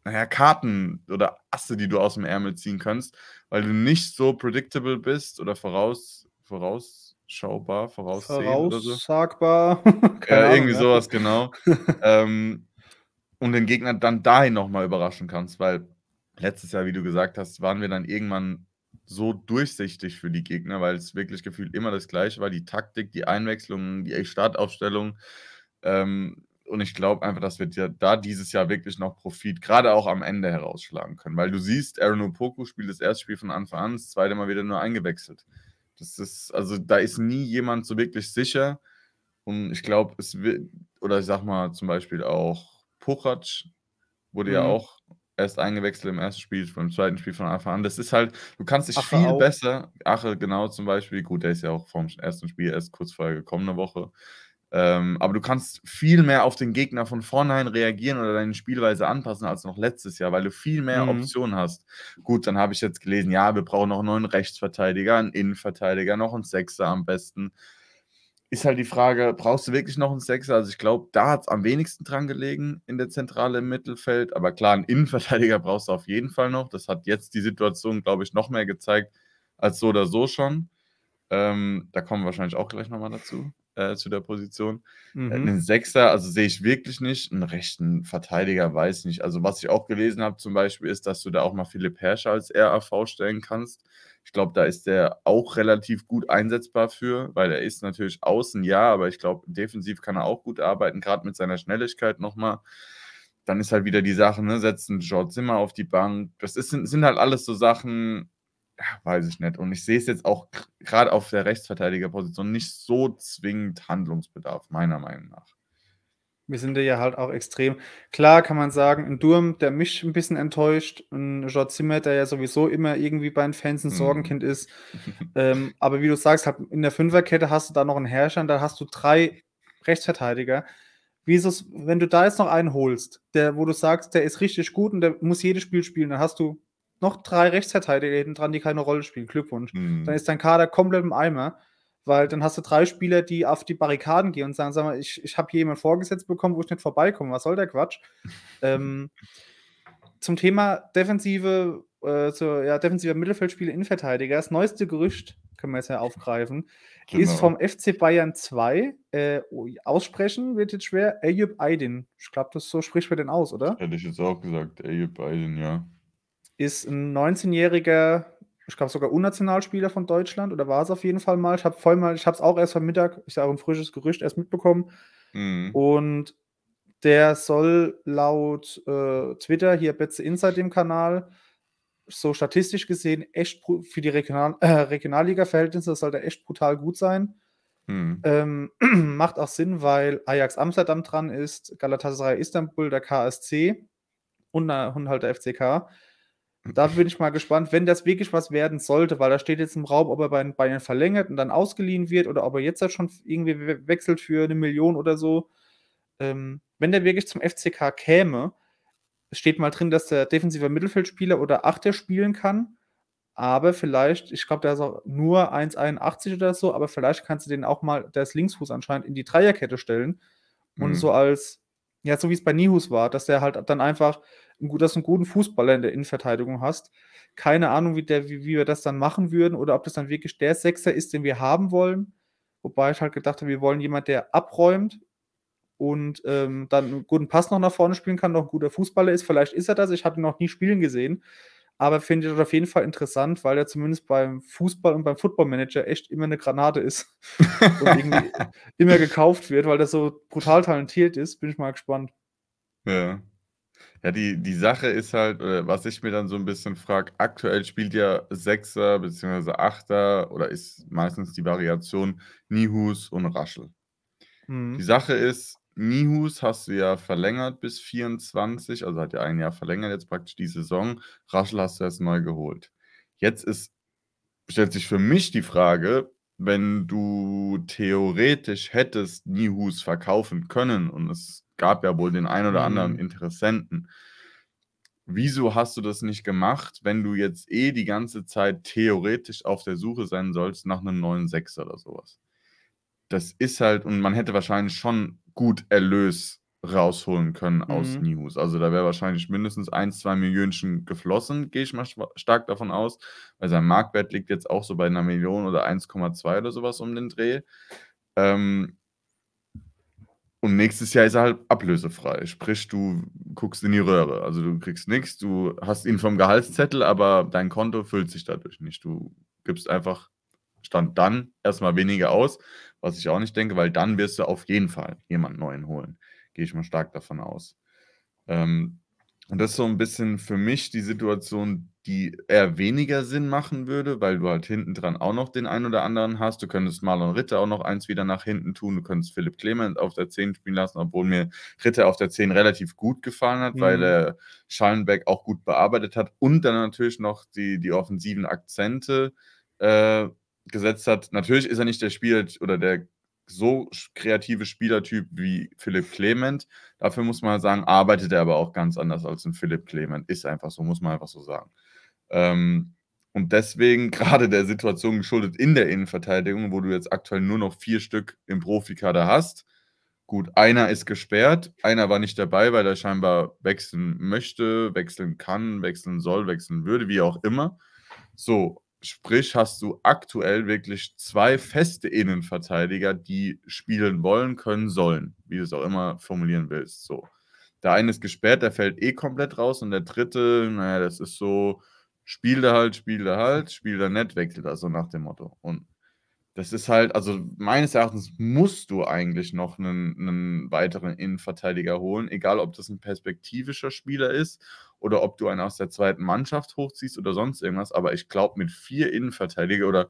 naja, Karten oder Asse, die du aus dem Ärmel ziehen kannst, weil du nicht so predictable bist oder voraus, vorausschaubar, voraussehen oder so. Voraussagbar. ja, irgendwie sowas, genau. ähm, und den Gegner dann dahin nochmal überraschen kannst, weil letztes Jahr, wie du gesagt hast, waren wir dann irgendwann so durchsichtig für die Gegner, weil es wirklich gefühlt immer das Gleiche war. Die Taktik, die Einwechslung, die Startaufstellung. Ähm, und ich glaube einfach, dass wir da dieses Jahr wirklich noch Profit, gerade auch am Ende herausschlagen können. Weil du siehst, Aaron Opoku spielt das erste Spiel von Anfang an, das zweite Mal wieder nur eingewechselt. Das ist, also da ist nie jemand so wirklich sicher. Und ich glaube, es wird, oder ich sag mal zum Beispiel auch Puchac wurde mhm. ja auch erst eingewechselt im ersten Spiel, beim zweiten Spiel von Anfang an. Das ist halt, du kannst dich Ache viel auch. besser, Ache genau zum Beispiel, gut, der ist ja auch vom ersten Spiel erst kurz vorher gekommen, eine Woche. Ähm, aber du kannst viel mehr auf den Gegner von vornherein reagieren oder deine Spielweise anpassen als noch letztes Jahr, weil du viel mehr mhm. Optionen hast. Gut, dann habe ich jetzt gelesen, ja, wir brauchen noch einen neuen Rechtsverteidiger, einen Innenverteidiger, noch einen Sechser am besten. Ist halt die Frage, brauchst du wirklich noch einen Sechser? Also ich glaube, da hat es am wenigsten dran gelegen in der Zentrale im Mittelfeld. Aber klar, einen Innenverteidiger brauchst du auf jeden Fall noch. Das hat jetzt die Situation, glaube ich, noch mehr gezeigt als so oder so schon. Ähm, da kommen wir wahrscheinlich auch gleich nochmal dazu äh, zu der Position. Äh, mhm. einen Sechser, also sehe ich wirklich nicht. Einen rechten Verteidiger weiß ich nicht. Also, was ich auch gelesen habe, zum Beispiel, ist, dass du da auch mal Philipp Herrscher als RAV stellen kannst. Ich glaube, da ist der auch relativ gut einsetzbar für, weil er ist natürlich außen, ja, aber ich glaube, defensiv kann er auch gut arbeiten, gerade mit seiner Schnelligkeit nochmal. Dann ist halt wieder die Sache, ne, setzen George Zimmer auf die Bank. Das ist, sind halt alles so Sachen, weiß ich nicht. Und ich sehe es jetzt auch gerade auf der Rechtsverteidigerposition nicht so zwingend Handlungsbedarf, meiner Meinung nach. Wir sind ja halt auch extrem. Klar kann man sagen, ein Durm, der mich ein bisschen enttäuscht, ein George Zimmer, der ja sowieso immer irgendwie bei den Fans ein mhm. Sorgenkind ist. ähm, aber wie du sagst, halt in der Fünferkette hast du da noch einen Herrscher, und da hast du drei Rechtsverteidiger. Wie ist es, wenn du da jetzt noch einen holst, der, wo du sagst, der ist richtig gut und der muss jedes Spiel spielen, dann hast du noch drei Rechtsverteidiger hinten dran, die keine Rolle spielen. Glückwunsch. Mhm. Dann ist dein Kader komplett im Eimer, weil dann hast du drei Spieler, die auf die Barrikaden gehen und sagen, sag mal, ich, ich habe hier jemanden vorgesetzt bekommen, wo ich nicht vorbeikomme. Was soll der Quatsch? ähm, zum Thema defensive, äh, so, ja, defensiver Mittelfeldspieler, Innenverteidiger. Das neueste Gerücht, können wir jetzt ja aufgreifen, genau. ist vom FC Bayern 2. Äh, aussprechen wird jetzt schwer. Eyüp Aydin. Ich glaube, das so spricht man den aus, oder? Hätte ich jetzt auch gesagt. Eyüp Aydin, ja ist ein 19-jähriger, ich glaube sogar Unnationalspieler von Deutschland oder war es auf jeden Fall mal. Ich habe voll mal, ich habe es auch erst am Mittag, ich sage ein frisches Gerücht erst mitbekommen. Mhm. Und der soll laut äh, Twitter, hier Betze Inside dem Kanal, so statistisch gesehen echt für die Regional äh, Regionalliga-Verhältnisse soll der echt brutal gut sein. Mhm. Ähm, macht auch Sinn, weil Ajax Amsterdam dran ist, Galatasaray Istanbul, der KSC und, und halt der FCK. Da bin ich mal gespannt, wenn das wirklich was werden sollte, weil da steht jetzt im Raum, ob er bei Bayern verlängert und dann ausgeliehen wird oder ob er jetzt halt schon irgendwie wechselt für eine Million oder so. Ähm, wenn der wirklich zum FCK käme, steht mal drin, dass der defensiver Mittelfeldspieler oder Achter spielen kann. Aber vielleicht, ich glaube, der ist auch nur 1,81 oder so, aber vielleicht kannst du den auch mal, der ist Linksfuß anscheinend, in die Dreierkette stellen. Und mhm. so als, ja, so wie es bei Nihus war, dass der halt dann einfach dass du einen guten Fußballer in der Innenverteidigung hast. Keine Ahnung, wie, der, wie, wie wir das dann machen würden oder ob das dann wirklich der Sechser ist, den wir haben wollen. Wobei ich halt gedacht habe, wir wollen jemanden, der abräumt und ähm, dann einen guten Pass noch nach vorne spielen kann, noch ein guter Fußballer ist. Vielleicht ist er das. Ich hatte ihn noch nie spielen gesehen. Aber finde ich auf jeden Fall interessant, weil er zumindest beim Fußball und beim Footballmanager echt immer eine Granate ist und irgendwie immer gekauft wird, weil er so brutal talentiert ist. Bin ich mal gespannt. Ja. Ja, die, die Sache ist halt, äh, was ich mir dann so ein bisschen frage, aktuell spielt ja Sechser bzw. Achter oder ist meistens die Variation Nihus und Raschel. Die Mhm. Sache ist, Nihus hast du ja verlängert bis 24, also hat ja ein Jahr verlängert jetzt praktisch die Saison. Raschel hast du erst neu geholt. Jetzt ist, stellt sich für mich die Frage, wenn du theoretisch hättest Nihus verkaufen können und es gab ja wohl den ein oder anderen Mhm. Interessenten, wieso hast du das nicht gemacht, wenn du jetzt eh die ganze Zeit theoretisch auf der Suche sein sollst nach einem neuen Sechser oder sowas? Das ist halt, und man hätte wahrscheinlich schon gut Erlös rausholen können aus Mhm. Nihus. Also da wäre wahrscheinlich mindestens 1, 2 Millionchen geflossen, gehe ich mal stark davon aus, weil sein Marktwert liegt jetzt auch so bei einer Million oder 1,2 oder sowas um den Dreh. Ähm, und nächstes Jahr ist er halt ablösefrei. Sprich, du guckst in die Röhre. Also du kriegst nichts, du hast ihn vom Gehaltszettel, aber dein Konto füllt sich dadurch nicht. Du gibst einfach Stand dann erstmal weniger aus, was ich auch nicht denke, weil dann wirst du auf jeden Fall jemanden neuen holen. Gehe ich mal stark davon aus. Ähm, und das ist so ein bisschen für mich die Situation, die eher weniger Sinn machen würde, weil du halt hinten dran auch noch den einen oder anderen hast. Du könntest Marlon Ritter auch noch eins wieder nach hinten tun. Du könntest Philipp Clement auf der 10 spielen lassen, obwohl mir Ritter auf der 10 relativ gut gefallen hat, weil Mhm. er Schallenberg auch gut bearbeitet hat und dann natürlich noch die, die offensiven Akzente äh, gesetzt hat. Natürlich ist er nicht der Spieler oder der so kreative Spielertyp wie Philipp Clement. Dafür muss man sagen, arbeitet er aber auch ganz anders als ein Philipp Clement. Ist einfach so, muss man einfach so sagen. Ähm, und deswegen gerade der Situation geschuldet in der Innenverteidigung, wo du jetzt aktuell nur noch vier Stück im Profikader hast. Gut, einer ist gesperrt, einer war nicht dabei, weil er scheinbar wechseln möchte, wechseln kann, wechseln soll, wechseln würde, wie auch immer. So, sprich, hast du aktuell wirklich zwei feste Innenverteidiger, die spielen wollen, können, sollen, wie du es auch immer formulieren willst. So. Der eine ist gesperrt, der fällt eh komplett raus und der dritte, naja, das ist so, spielt er halt, spielt er halt, spielt er nicht, wechselt er so nach dem Motto. Und das ist halt, also meines Erachtens musst du eigentlich noch einen, einen weiteren Innenverteidiger holen, egal ob das ein perspektivischer Spieler ist oder ob du einen aus der zweiten Mannschaft hochziehst oder sonst irgendwas. Aber ich glaube, mit vier Innenverteidiger oder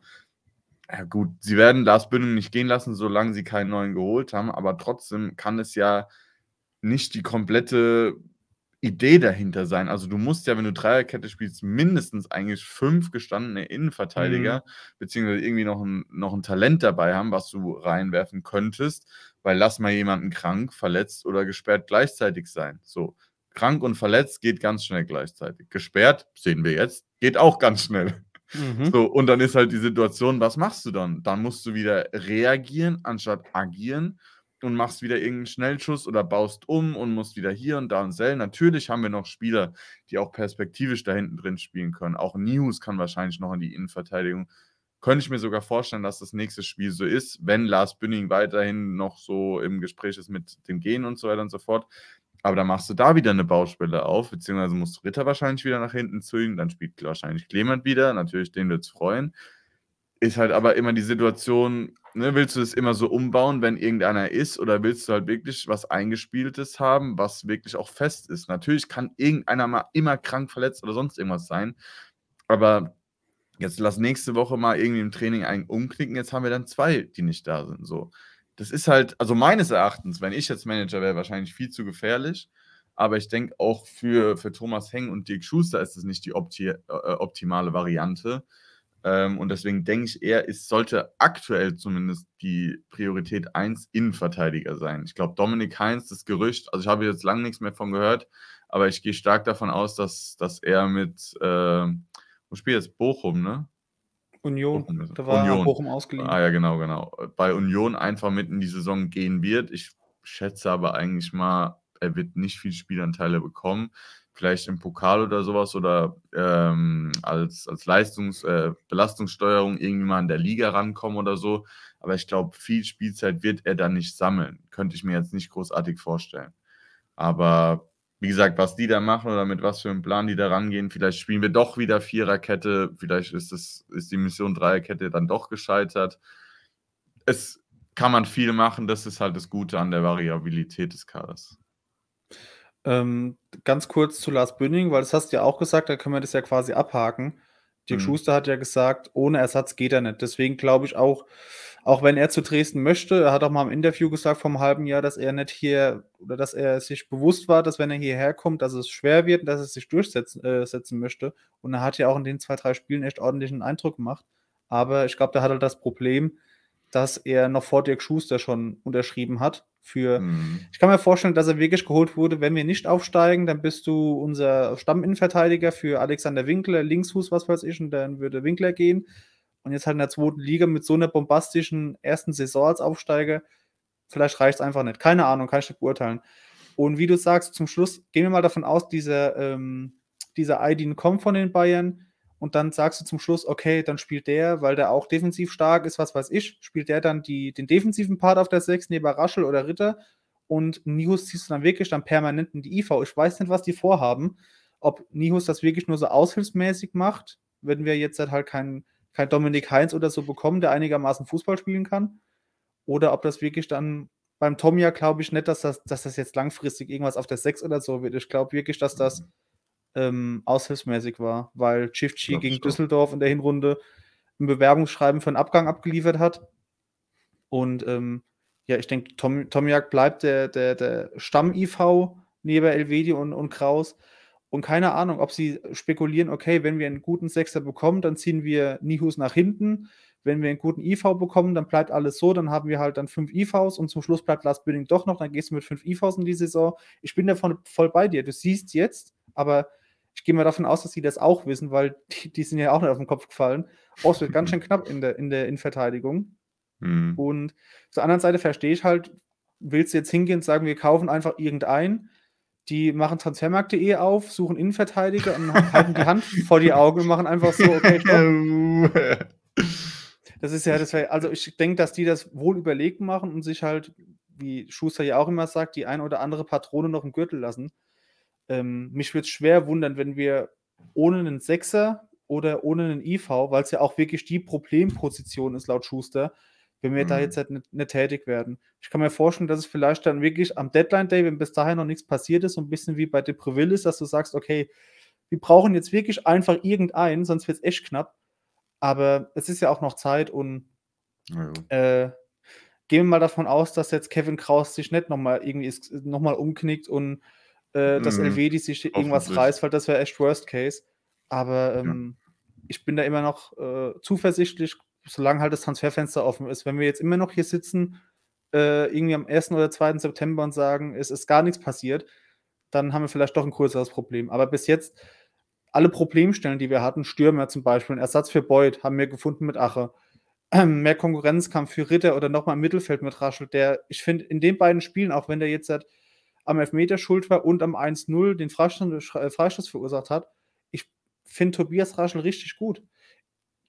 ja gut, sie werden Lars Bündel nicht gehen lassen, solange sie keinen neuen geholt haben, aber trotzdem kann es ja nicht die komplette Idee dahinter sein. Also du musst ja, wenn du Dreierkette spielst, mindestens eigentlich fünf gestandene Innenverteidiger, beziehungsweise irgendwie noch ein, noch ein Talent dabei haben, was du reinwerfen könntest, weil lass mal jemanden krank, verletzt oder gesperrt gleichzeitig sein. So, krank und verletzt geht ganz schnell gleichzeitig. Gesperrt, sehen wir jetzt, geht auch ganz schnell. Mhm. So, und dann ist halt die Situation, was machst du dann? Dann musst du wieder reagieren, anstatt agieren und machst wieder irgendeinen Schnellschuss oder baust um und musst wieder hier und da und sellen. Natürlich haben wir noch Spieler, die auch perspektivisch da hinten drin spielen können. Auch News kann wahrscheinlich noch in die Innenverteidigung. Könnte ich mir sogar vorstellen, dass das nächste Spiel so ist, wenn Lars Bünding weiterhin noch so im Gespräch ist mit dem Gehen und so weiter und so fort. Aber dann machst du da wieder eine Baustelle auf, beziehungsweise musst du Ritter wahrscheinlich wieder nach hinten zügen, dann spielt wahrscheinlich Clement wieder, natürlich den wird es freuen. Ist halt aber immer die Situation, ne, willst du es immer so umbauen, wenn irgendeiner ist, oder willst du halt wirklich was Eingespieltes haben, was wirklich auch fest ist? Natürlich kann irgendeiner mal immer krank verletzt oder sonst irgendwas sein, aber jetzt lass nächste Woche mal irgendwie im Training einen umknicken, jetzt haben wir dann zwei, die nicht da sind. So. Das ist halt, also meines Erachtens, wenn ich jetzt Manager wäre, wahrscheinlich viel zu gefährlich. Aber ich denke auch für, für Thomas Heng und Dirk Schuster ist es nicht die opti äh, optimale Variante. Ähm, und deswegen denke ich eher, es sollte aktuell zumindest die Priorität 1 Innenverteidiger sein. Ich glaube, Dominik Heinz, das Gerücht, also ich habe jetzt lange nichts mehr von gehört, aber ich gehe stark davon aus, dass, dass er mit, äh, wo spielt jetzt Bochum, ne? Union, Bochum ist- da war Union. Bochum ausgeliehen. Ah ja, genau, genau. Bei Union einfach mit in die Saison gehen wird. Ich schätze aber eigentlich mal, er wird nicht viel Spielanteile bekommen. Vielleicht im Pokal oder sowas oder ähm, als, als Leistungs-, äh, Belastungssteuerung irgendwie mal in der Liga rankommen oder so. Aber ich glaube, viel Spielzeit wird er dann nicht sammeln. Könnte ich mir jetzt nicht großartig vorstellen. Aber wie gesagt, was die da machen oder mit was für einem Plan die da rangehen. Vielleicht spielen wir doch wieder Viererkette, vielleicht ist, es, ist die Mission Dreierkette dann doch gescheitert. Es kann man viel machen, das ist halt das Gute an der Variabilität des Kaders. Ähm, ganz kurz zu Lars Bünning, weil das hast du ja auch gesagt, da können wir das ja quasi abhaken. Dirk mhm. Schuster hat ja gesagt, ohne Ersatz geht er nicht. Deswegen glaube ich auch, auch wenn er zu Dresden möchte, er hat auch mal im Interview gesagt vor einem halben Jahr, dass er nicht hier oder dass er sich bewusst war, dass wenn er hierher kommt, dass es schwer wird und dass er sich durchsetzen äh, möchte. Und er hat ja auch in den zwei, drei Spielen echt ordentlichen Eindruck gemacht. Aber ich glaube, da hat er das Problem, dass er noch vor Dirk Schuster schon unterschrieben hat. Für, mhm. Ich kann mir vorstellen, dass er wirklich geholt wurde. Wenn wir nicht aufsteigen, dann bist du unser Stamminnenverteidiger für Alexander Winkler, Linksfuß, was weiß ich, und dann würde Winkler gehen. Und jetzt halt in der zweiten Liga mit so einer bombastischen ersten Saison als Aufsteiger, vielleicht reicht es einfach nicht. Keine Ahnung, kann ich nicht beurteilen. Und wie du sagst, zum Schluss gehen wir mal davon aus, dieser, ähm, dieser Aydin kommt von den Bayern und dann sagst du zum Schluss, okay, dann spielt der, weil der auch defensiv stark ist, was weiß ich, spielt der dann die, den defensiven Part auf der 6 neben Raschel oder Ritter und Nihus ziehst du dann wirklich dann permanent in die IV. Ich weiß nicht, was die vorhaben, ob Nihus das wirklich nur so aushilfsmäßig macht, wenn wir jetzt halt keinen kein Dominik Heinz oder so bekommen, der einigermaßen Fußball spielen kann. Oder ob das wirklich dann beim Tom ja glaube ich nicht, dass das, dass das jetzt langfristig irgendwas auf der 6 oder so wird. Ich glaube wirklich, dass das ähm, aushilfsmäßig war, weil Chifchi gegen so. Düsseldorf in der Hinrunde ein Bewerbungsschreiben für einen Abgang abgeliefert hat. Und ähm, ja, ich denke, Tom, Tomiak bleibt der, der, der Stamm-IV neben Elvedi und, und Kraus. Und keine Ahnung, ob sie spekulieren, okay, wenn wir einen guten Sechser bekommen, dann ziehen wir Nihus nach hinten. Wenn wir einen guten IV bekommen, dann bleibt alles so, dann haben wir halt dann fünf IVs und zum Schluss bleibt Lars Bünding doch noch, dann gehst du mit fünf IVs in die Saison. Ich bin davon voll bei dir. Du siehst jetzt, aber ich gehe mal davon aus, dass sie das auch wissen, weil die, die sind ja auch nicht auf den Kopf gefallen. Oh, es wird ganz schön knapp in der, in der Innenverteidigung. Mhm. Und auf der anderen Seite verstehe ich halt, willst du jetzt hingehen und sagen, wir kaufen einfach irgendeinen, die machen transfermarkt.de auf, suchen Innenverteidiger und halten die Hand vor die Augen und machen einfach so, okay, stopp. Das ist ja, das wär, also ich denke, dass die das wohl überlegt machen und sich halt, wie Schuster ja auch immer sagt, die ein oder andere Patrone noch im Gürtel lassen. Ähm, mich würde es schwer wundern, wenn wir ohne einen Sechser oder ohne einen IV, weil es ja auch wirklich die Problemposition ist laut Schuster, wenn wir mhm. da jetzt halt nicht, nicht, tätig werden. Ich kann mir vorstellen, dass es vielleicht dann wirklich am Deadline Day, wenn bis dahin noch nichts passiert ist, so ein bisschen wie bei Depreville ist, dass du sagst, okay, wir brauchen jetzt wirklich einfach irgendeinen, sonst wird es echt knapp. Aber es ist ja auch noch Zeit und ja. äh, gehen wir mal davon aus, dass jetzt Kevin Kraus sich nicht nochmal irgendwie nochmal umknickt und äh, dass mhm. Sich irgendwas reißt, weil das wäre echt Worst Case. Aber ähm, ja. ich bin da immer noch äh, zuversichtlich, solange halt das Transferfenster offen ist. Wenn wir jetzt immer noch hier sitzen, äh, irgendwie am 1. oder 2. September und sagen, es ist gar nichts passiert, dann haben wir vielleicht doch ein größeres Problem. Aber bis jetzt, alle Problemstellen, die wir hatten, Stürmer zum Beispiel, ein Ersatz für Beuth, haben wir gefunden mit Ache. Ähm, mehr Konkurrenzkampf für Ritter oder nochmal im Mittelfeld mit Raschel, der, ich finde, in den beiden Spielen, auch wenn der jetzt halt am Elfmeter schuld war und am 1-0 den Freistoß, äh, Freistoß verursacht hat, ich finde Tobias Raschel richtig gut.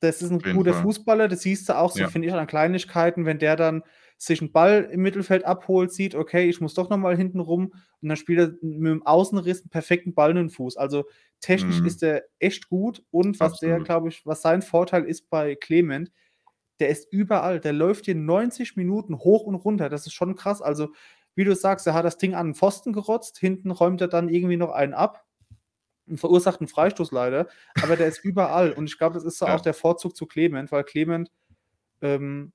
Das ist ein guter Fall. Fußballer, das siehst du auch so, ja. finde ich, an Kleinigkeiten, wenn der dann sich einen Ball im Mittelfeld abholt, sieht, okay, ich muss doch nochmal hinten rum und dann spielt er mit dem Außenriss einen perfekten Ball in den Fuß. Also technisch mhm. ist der echt gut und was Absolut. der, glaube ich, was sein Vorteil ist bei Clement, der ist überall, der läuft hier 90 Minuten hoch und runter, das ist schon krass. Also, wie du sagst, er hat das Ding an den Pfosten gerotzt, hinten räumt er dann irgendwie noch einen ab, einen verursachten Freistoß leider, aber der ist überall. Und ich glaube, das ist so ja. auch der Vorzug zu Clement, weil Clement ähm,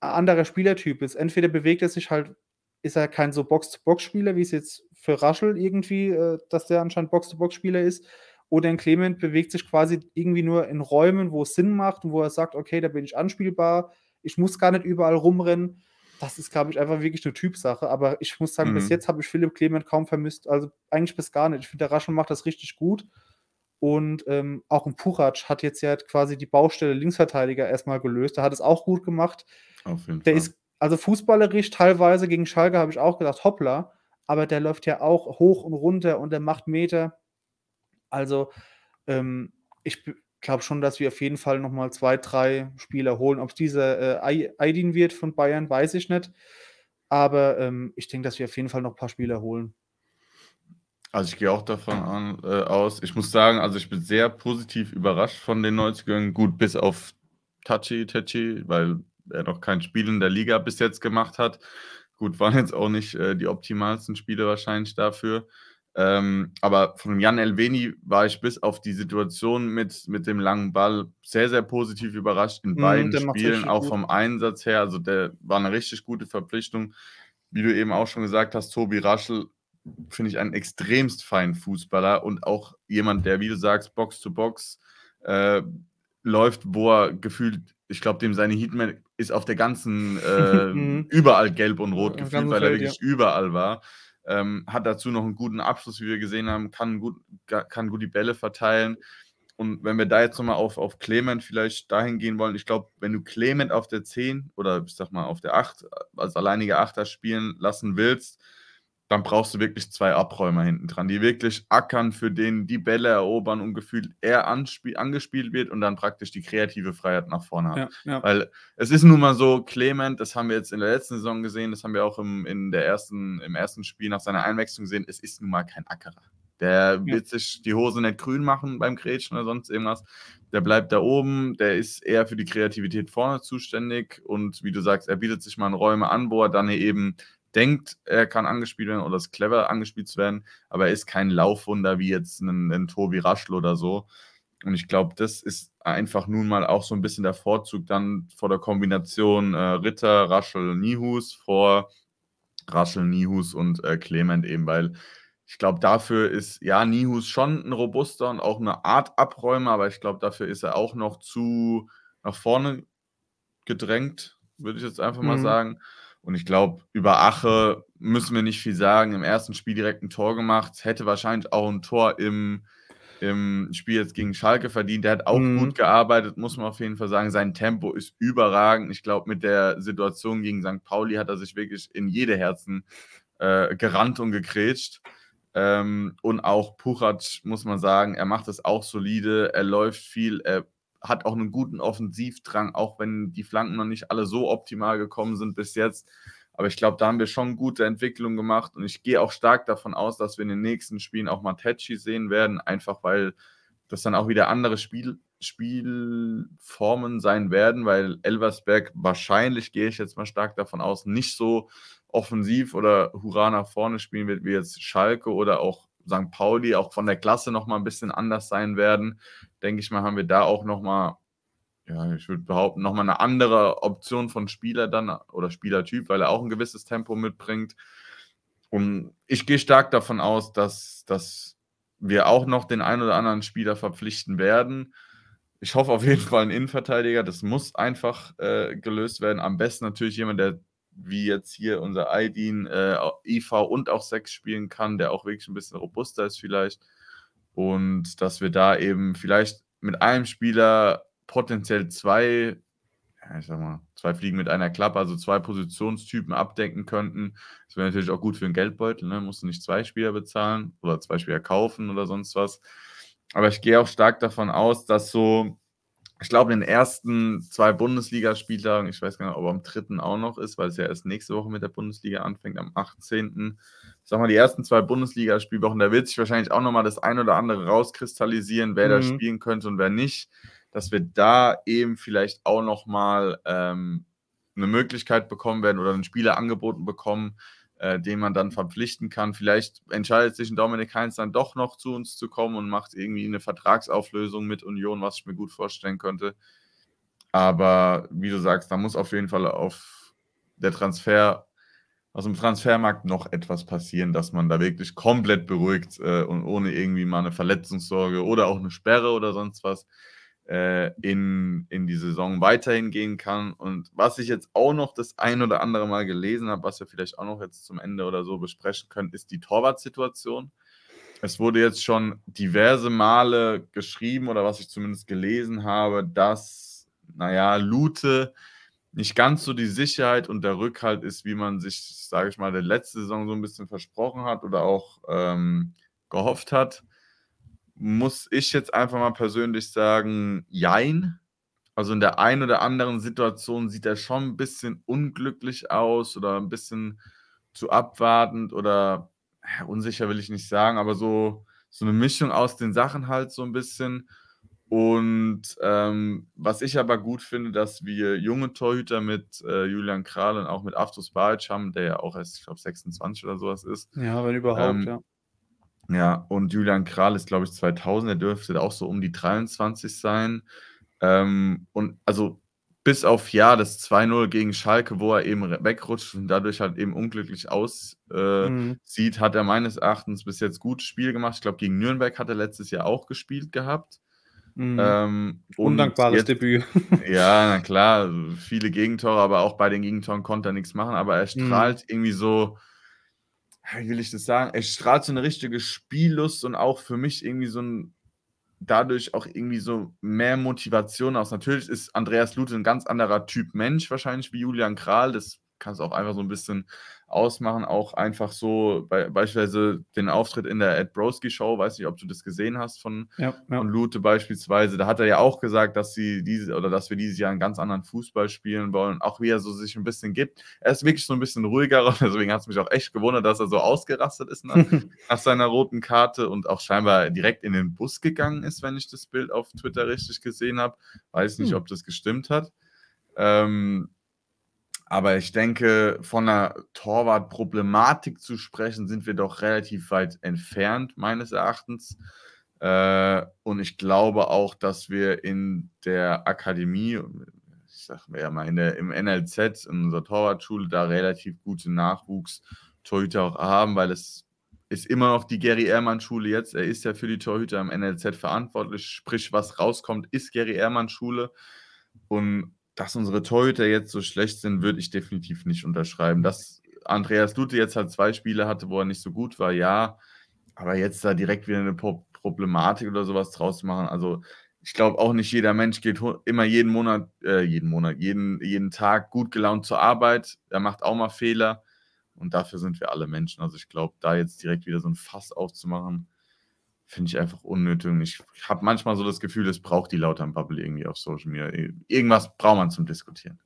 ein anderer Spielertyp ist. Entweder bewegt er sich halt, ist er kein so Box-to-Box-Spieler, wie es jetzt für Raschel irgendwie, äh, dass der anscheinend Box-to-Box-Spieler ist, oder ein Clement bewegt sich quasi irgendwie nur in Räumen, wo es Sinn macht und wo er sagt, okay, da bin ich anspielbar, ich muss gar nicht überall rumrennen das ist, glaube ich, einfach wirklich eine Typsache. Aber ich muss sagen, mhm. bis jetzt habe ich Philipp Clement kaum vermisst. Also eigentlich bis gar nicht. Ich finde, der Raschel macht das richtig gut. Und ähm, auch ein Puchac hat jetzt ja quasi die Baustelle Linksverteidiger erstmal gelöst. Der hat es auch gut gemacht. Auf jeden der Fall. ist also fußballerisch teilweise gegen Schalke habe ich auch gedacht, hoppla. Aber der läuft ja auch hoch und runter und der macht Meter. Also ähm, ich glaube schon, dass wir auf jeden Fall nochmal zwei, drei Spieler holen. Ob es dieser äh, Aydin wird von Bayern, weiß ich nicht. Aber ähm, ich denke, dass wir auf jeden Fall noch ein paar Spieler holen. Also, ich gehe auch davon an äh, aus ich muss sagen, also, ich bin sehr positiv überrascht von den 90ern. Gut, bis auf Tachi Techi, weil er noch kein Spiel in der Liga bis jetzt gemacht hat. Gut, waren jetzt auch nicht, äh, die optimalsten Spiele wahrscheinlich dafür. Ähm, aber von Jan Elveni war ich bis auf die Situation mit mit dem langen Ball sehr, sehr positiv überrascht in Mhm, beiden macht's Spielen, auch gut. vom Einsatz her. Also, der war 'ne richtig gute Verpflichtung. Wie du eben auch schon gesagt hast, Tobi Raschel finde ich einen extremst feinen Fußballer und auch jemand, der, wie du sagst, Box to Box, äh, läuft, wo er gefühlt ich glaube, dem seine Heatmap ist auf der ganzen äh, Mhm. überall gelb und rot gefühlt, weil er Feld, ja. wirklich überall war. Ähm, hat dazu noch 'n guten Abschluss, wie wir gesehen haben, kann gut kann gut die Bälle verteilen. Und wenn wir da jetzt noch mal auf auf Clement vielleicht dahin gehen wollen, ich glaube, wenn du Clement auf der 10 oder ich sage mal auf der 8 als alleiniger Achter spielen lassen willst, dann brauchst du wirklich 2 Abräumer hinten dran, die wirklich ackern, für den die Bälle erobern und gefühlt er anspie angespielt wird und dann praktisch die kreative Freiheit nach vorne hat. Ja, ja. Weil es ist nun mal so, Clement, das haben wir jetzt in der letzten Saison gesehen, das haben wir auch im in der ersten im ersten Spiel nach seiner Einwechslung gesehen, es ist nun mal kein Ackerer. Der Ja. wird sich die Hose nicht grün machen beim Grätschen oder sonst irgendwas. Der bleibt da oben, der ist eher für die Kreativität vorne zuständig und wie du sagst, er bietet sich mal in Räume an, wo er dann eben denkt, er kann angespielt werden oder ist clever angespielt zu werden, aber er ist kein Laufwunder wie jetzt 'nen 'nen Tobi Raschel oder so. Und ich glaube, das ist einfach nun mal auch so 'n bisschen der Vorzug dann vor der Kombination, äh, Ritter, Raschel, Nihus vor Raschel, Nihus und, äh, Clement eben, weil ich glaube, dafür ist, ja, Nihus schon 'n robuster und auch 'ne Art Abräumer, aber ich glaube, dafür ist er auch noch zu nach vorne gedrängt, würde ich jetzt einfach mal Mhm. sagen. Und ich glaube, über Ache müssen wir nicht viel sagen. Im ersten Spiel direkt 'n Tor gemacht, hätte wahrscheinlich auch 'n Tor im im Spiel jetzt gegen Schalke verdient. Der hat auch Mhm. gut gearbeitet, muss man auf jeden Fall sagen. Sein Tempo ist überragend. Ich glaube, mit der Situation gegen Sankt Pauli hat er sich wirklich in jede Herzen, äh, gerannt und gegrätscht. Ähm, und auch Puchac, muss man sagen, er macht das auch solide. Er läuft viel, er hat auch 'nen guten Offensivdrang, auch wenn die Flanken noch nicht alle so optimal gekommen sind bis jetzt. Aber ich glaube, da haben wir schon gute Entwicklungen gemacht und ich gehe auch stark davon aus, dass wir in den nächsten Spielen auch mal Tetschi sehen werden, einfach weil das dann auch wieder andere Spiel Spielformen sein werden, weil Elversberg wahrscheinlich, gehe ich jetzt mal stark davon aus, nicht so offensiv oder Hurra nach vorne spielen wird wie jetzt Schalke oder auch Sankt Pauli, auch von der Klasse noch mal 'n bisschen anders sein werden. Denke ich mal, haben wir da auch noch mal ja, ich würde behaupten, noch mal 'ne andere Option von Spieler dann oder Spielertyp, weil er auch 'n gewisses Tempo mitbringt. Und ich gehe stark davon aus, dass dass wir auch noch den einen oder anderen Spieler verpflichten werden. Ich hoffe auf jeden Fall 'n Innenverteidiger. Das muss einfach, äh, gelöst werden. Am besten natürlich jemand, der wie jetzt hier unser Aydin, äh, IV und auch 6 spielen kann, der auch wirklich 'n bisschen robuster ist vielleicht. Und dass wir da eben vielleicht mit einem Spieler potenziell 2 ja, ich sage mal, 2 Fliegen mit einer Klappe, also 2 Positionstypen abdecken könnten. Das wäre natürlich auch gut für 'n Geldbeutel, ne? Musst du nicht 2 Spieler bezahlen oder 2 Spieler kaufen oder sonst was. Aber ich gehe auch stark davon aus, dass so ich glaube, in den ersten 2 Bundesligaspieltagen ich weiß gar nicht, ob er am 3. auch noch ist, weil es ja erst nächste Woche mit der Bundesliga anfängt, am 18. Ich sage mal, die ersten 2 Bundesligaspielwochen, da wird sich wahrscheinlich auch noch mal das ein oder andere rauskristallisieren, wer da Mhm. spielen könnte und wer nicht, dass wir da eben vielleicht auch noch mal, ähm, 'ne Möglichkeit bekommen werden oder 'n Spieler angeboten bekommen, äh, den man dann verpflichten kann. Vielleicht entscheidet sich Dominik Heinz dann doch noch zu uns zu kommen und macht irgendwie 'ne Vertragsauflösung mit Union, was ich mir gut vorstellen könnte. Aber wie du sagst, da muss auf jeden Fall auf der Transfer aus'm Transfermarkt noch etwas passieren, dass man da wirklich komplett beruhigt, äh, und ohne irgendwie mal 'ne Verletzungssorge oder auch 'ne Sperre oder sonst was, äh, in in die Saison weiterhin gehen kann. Und was ich jetzt auch noch das ein oder andere Mal gelesen habe, was wir vielleicht auch noch jetzt zum Ende oder so besprechen können, ist die Torwartsituation. Es wurde jetzt schon diverse Male geschrieben oder was ich zumindest gelesen habe, dass, na ja, Lute nicht ganz so die Sicherheit und der Rückhalt ist, wie man sich, sage ich mal, der letzte Saison so 'n bisschen versprochen hat oder auch, ähm, gehofft hat. Muss ich jetzt einfach mal persönlich sagen, jein. Also, in der einen oder anderen Situation sieht er schon 'n bisschen unglücklich aus oder 'n bisschen zu abwartend oder ja, unsicher will ich nicht sagen, aber so, so eine Mischung aus den Sachen halt so ein bisschen. Und ähm, was ich aber gut finde, dass wir junge Torhüter mit äh, Julian Kral und auch mit Aftos Balic haben, der ja auch erst, ich glaube, 26 oder sowas ist. Ja, wenn überhaupt, Ähm, ja. Ja, und Julian Kral ist, glaube ich, 2000, er dürfte auch so um die 23 sein. Ähm, und also bis auf ja, das 2-0 gegen Schalke, wo er eben wegrutscht und dadurch halt eben unglücklich aussieht, äh, Mhm. hat er meines Erachtens bis jetzt gutes Spiel gemacht. Ich glaube, gegen Nürnberg hat er letztes Jahr auch gespielt gehabt. Mhm. Ähm, und Undankbares jetzt, Debüt. ja, na klar, viele Gegentore, aber auch bei den Gegentoren konnte er nichts machen. Aber er Mhm. strahlt irgendwie so, wie will ich das sagen? Er strahlt so eine richtige Spiellust und auch für mich irgendwie so ein, dadurch auch irgendwie so mehr Motivation aus. Natürlich ist Andreas Lute ein ganz anderer Typ Mensch, wahrscheinlich wie Julian Kral. Das kannst du auch einfach so ein bisschen ausmachen. Auch einfach so, bei, beispielsweise den Auftritt in der Ed Broski Show, weiß nicht, ob du das gesehen hast von, Ja, ja. von Lute beispielsweise. Da hat er ja auch gesagt, dass sie diese oder dass wir dieses Jahr einen ganz anderen Fußball spielen wollen. Auch wie er so sich ein bisschen gibt. Er ist wirklich so ein bisschen ruhiger und deswegen hat es mich auch echt gewundert, dass er so ausgerastet ist nach, nach seiner roten Karte und auch scheinbar direkt in den Bus gegangen ist, wenn ich das Bild auf Twitter richtig gesehen habe. Weiß nicht, Hm. ob das gestimmt hat. Ähm, aber ich denke, von einer Torwartproblematik zu sprechen, sind wir doch relativ weit entfernt, meines Erachtens. Äh, und ich glaube auch, dass wir in der Akademie, ich sag mir ja mal, in der, im NLZ, in unserer Torwartschule, da relativ gute Nachwuchs-Torhüter auch haben, weil es ist immer noch die Gary Ehrmann-Schule jetzt. Er ist ja für die Torhüter im NLZ verantwortlich. Sprich, was rauskommt, ist Gary Ehrmann-Schule. Und dass unsere Torhüter jetzt so schlecht sind, würde ich definitiv nicht unterschreiben. Dass Andreas Lute jetzt halt zwei Spiele hatte, wo er nicht so gut war, ja. Aber jetzt da direkt wieder eine Pro Problematik oder sowas draus machen. Also ich glaube auch nicht jeder Mensch geht immer jeden Monat, äh, jeden Monat, jeden, jeden Tag gut gelaunt zur Arbeit. Er macht auch mal Fehler. Und dafür sind wir alle Menschen. Also ich glaube, da jetzt direkt wieder so ein Fass aufzumachen, finde ich einfach unnötig. Und ich habe manchmal so das Gefühl, es braucht die Lautern-Bubble irgendwie auf Social Media. Irgendwas braucht man zum Diskutieren.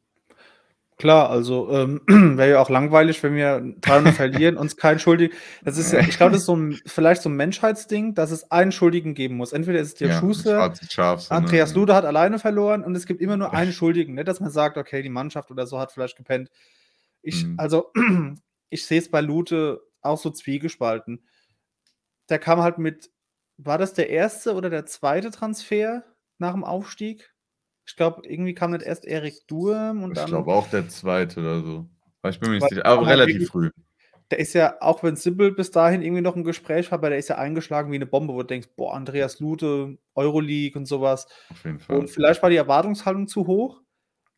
Klar, also ähm, wäre ja auch langweilig, wenn wir 300 verlieren, uns keinen Schuldigen. Das ist ja, ich glaube, das ist so ein, vielleicht so ein Menschheitsding, dass es einen Schuldigen geben muss. Entweder ist es der Ja, Schuster, schwarzes Schaf. so, ne? Andreas Lude hat alleine verloren und es gibt immer nur einen Schuldigen. Nicht, dass man sagt, okay, die Mannschaft oder so hat vielleicht gepennt. Ich, Mhm. also, ich sehe es bei Lute auch so zwiegespalten. Der kam halt mit, war das der erste oder der zweite Transfer nach dem Aufstieg? Ich glaube, irgendwie kam nicht erst Erik Durm und Ich dann. glaube auch der zweite oder so. Aber ich bin mir nicht sicher. Aber relativ früh. Der ist ja, auch wenn Sibyl bis dahin irgendwie noch ein Gespräch war, aber der ist ja eingeschlagen wie eine Bombe, wo du denkst, boah, Andreas Lute, Euroleague und sowas. Auf jeden Fall. Und vielleicht war die Erwartungshaltung zu hoch.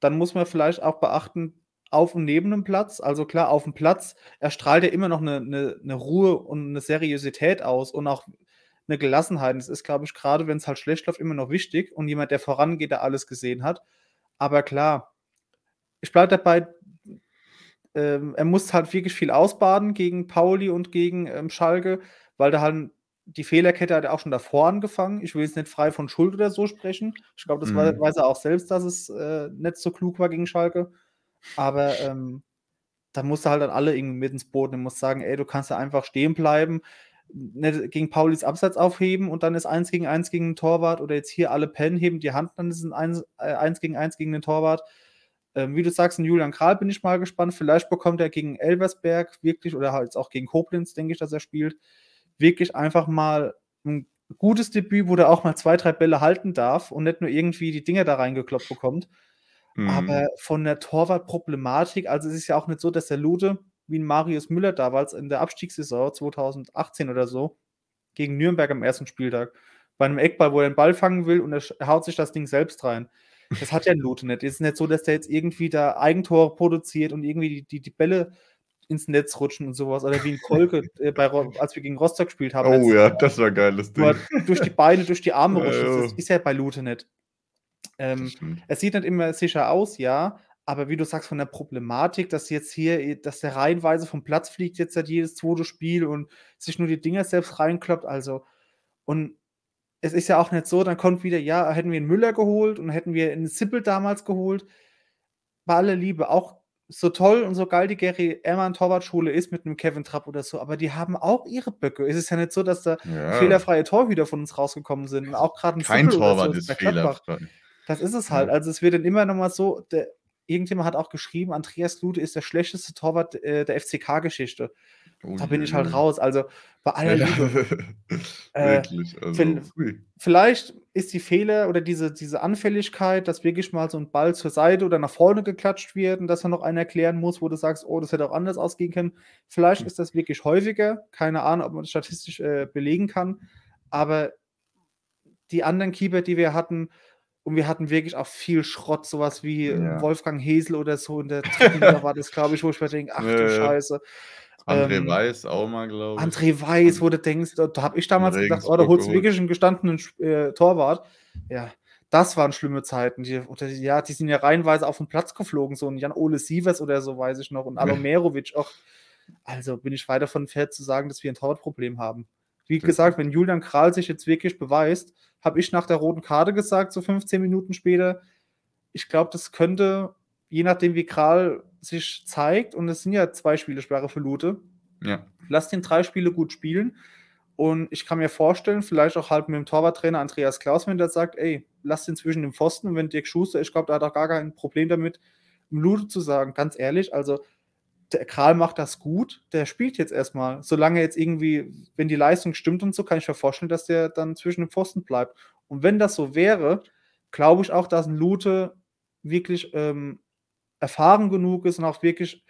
Dann muss man vielleicht auch beachten, auf und neben dem Platz. Also klar, auf dem Platz, er strahlt ja immer noch eine, eine, eine Ruhe und eine Seriosität aus und auch eine Gelassenheit. Das ist, glaube ich, gerade wenn es halt schlecht läuft, immer noch wichtig und jemand, der vorangeht, der alles gesehen hat. Aber klar, ich bleibe dabei, ähm, er muss halt wirklich viel ausbaden gegen Pauli und gegen ähm, Schalke, weil da halt die Fehlerkette hat er auch schon davor angefangen. Ich will jetzt nicht frei von Schuld oder so sprechen. Ich glaube, das Mhm. wei- weiß er auch selbst, dass es äh, nicht so klug war gegen Schalke. Aber ähm, da musst du halt dann alle irgendwie mit ins Boot nehmen. Musst sagen, ey, du kannst ja einfach stehen bleiben, gegen Paulis Absatz aufheben und dann ist eins gegen eins gegen den Torwart oder jetzt hier alle pennen, heben die Hand, dann ist es ein eins, äh, eins gegen eins gegen den Torwart. Ähm, wie du sagst, ein Julian Kral bin ich mal gespannt. Vielleicht bekommt er gegen Elversberg wirklich oder halt auch gegen Koblenz, denke ich, dass er spielt, wirklich einfach mal ein gutes Debüt, wo er auch mal zwei, drei Bälle halten darf und nicht nur irgendwie die Dinger da reingekloppt bekommt. Mhm. Aber von der Torwartproblematik, also es ist ja auch nicht so, dass der Lute wie ein Marius Müller damals in der Abstiegssaison 2018 oder so gegen Nürnberg am ersten Spieltag bei einem Eckball, wo er den Ball fangen will und er haut sich das Ding selbst rein. Das hat ja ein Lute nicht. Es ist nicht so, dass der jetzt irgendwie da Eigentore produziert und irgendwie die, die, die Bälle ins Netz rutschen und sowas. Oder wie ein Kolke, äh, bei, als wir gegen Rostock gespielt haben. oh ja, Jahr das war geiles Ding. durch die Beine, durch die Arme Ja, rutscht. Das ist, ja bei Lute nicht. Ähm, es sieht nicht immer sicher aus, ja, aber wie du sagst, von der Problematik, dass jetzt hier, dass der reihenweise vom Platz fliegt, jetzt seit jedes zweite Spiel und sich nur die Dinger selbst reinkloppt, also und es ist ja auch nicht so, dann kommt wieder, ja, hätten wir einen Müller geholt und hätten wir einen Sippel damals geholt, bei aller Liebe, auch so toll und so geil die Gary Ehrmann Torwartschule ist mit einem Kevin Trapp oder so, aber die haben auch ihre Böcke. Es ist ja nicht so, dass da Ja. fehlerfreie Torhüter von uns rausgekommen sind und auch gerade ein Kein Sippel Torwart so ist fehlerfrei. Das ist es halt. Also es wird dann immer noch mal so, der, irgendjemand hat auch geschrieben, Andreas Lute ist der schlechteste Torwart äh, der FCK-Geschichte. Da bin ich halt raus. Also bei aller Liebe. Äh, Wirklich. Also. Vielleicht ist die Fehler oder diese, diese Anfälligkeit, dass wirklich mal so ein Ball zur Seite oder nach vorne geklatscht wird und dass er noch einer erklären muss, wo du sagst, oh, das hätte auch anders ausgehen können. Vielleicht Hm. ist das wirklich häufiger. Keine Ahnung, ob man das statistisch äh, belegen kann. Aber die anderen Keeper, die wir hatten, und wir hatten wirklich auch viel Schrott, sowas wie äh, Ja. Wolfgang Hesel oder so. In der Liga war das, glaube ich, wo ich mir denke, ach du. Scheiße. André ähm, Weiß auch mal, glaube ich. André Weiß, wo du denkst, da, da habe ich damals gedacht, oh, da holst du wirklich einen gestandenen äh, Torwart. Ja, das waren schlimme Zeiten. Die, oder, ja, die sind ja reihenweise auf den Platz geflogen, so ein Jan-Ole Sievers oder so, weiß ich noch, und Alomerovic auch. Also bin ich weit davon entfernt zu sagen, dass wir ein Torwartproblem haben. Wie gesagt, wenn Julian Kral sich jetzt wirklich beweist, habe ich nach der roten Karte gesagt, so 15 Minuten später, ich glaube, das könnte, je nachdem wie Kral sich zeigt, und es sind ja zwei Spielesperre für Lute, Ja. lass den drei Spiele gut spielen. Und ich kann mir vorstellen, vielleicht auch halt mit dem Torwarttrainer Andreas Klaus, wenn der sagt, ey, lass den zwischen dem Pfosten. Und wenn Dirk Schuster, ich glaube, da hat auch gar kein Problem damit, im Lude zu sagen, ganz ehrlich, also der Kral macht das gut, der spielt jetzt erstmal. Solange jetzt irgendwie, wenn die Leistung stimmt und so, kann ich mir vorstellen, dass der dann zwischen dem Pfosten bleibt. Und wenn das so wäre, glaube ich auch, dass ein Lute wirklich ähm, erfahren genug ist und auch wirklich,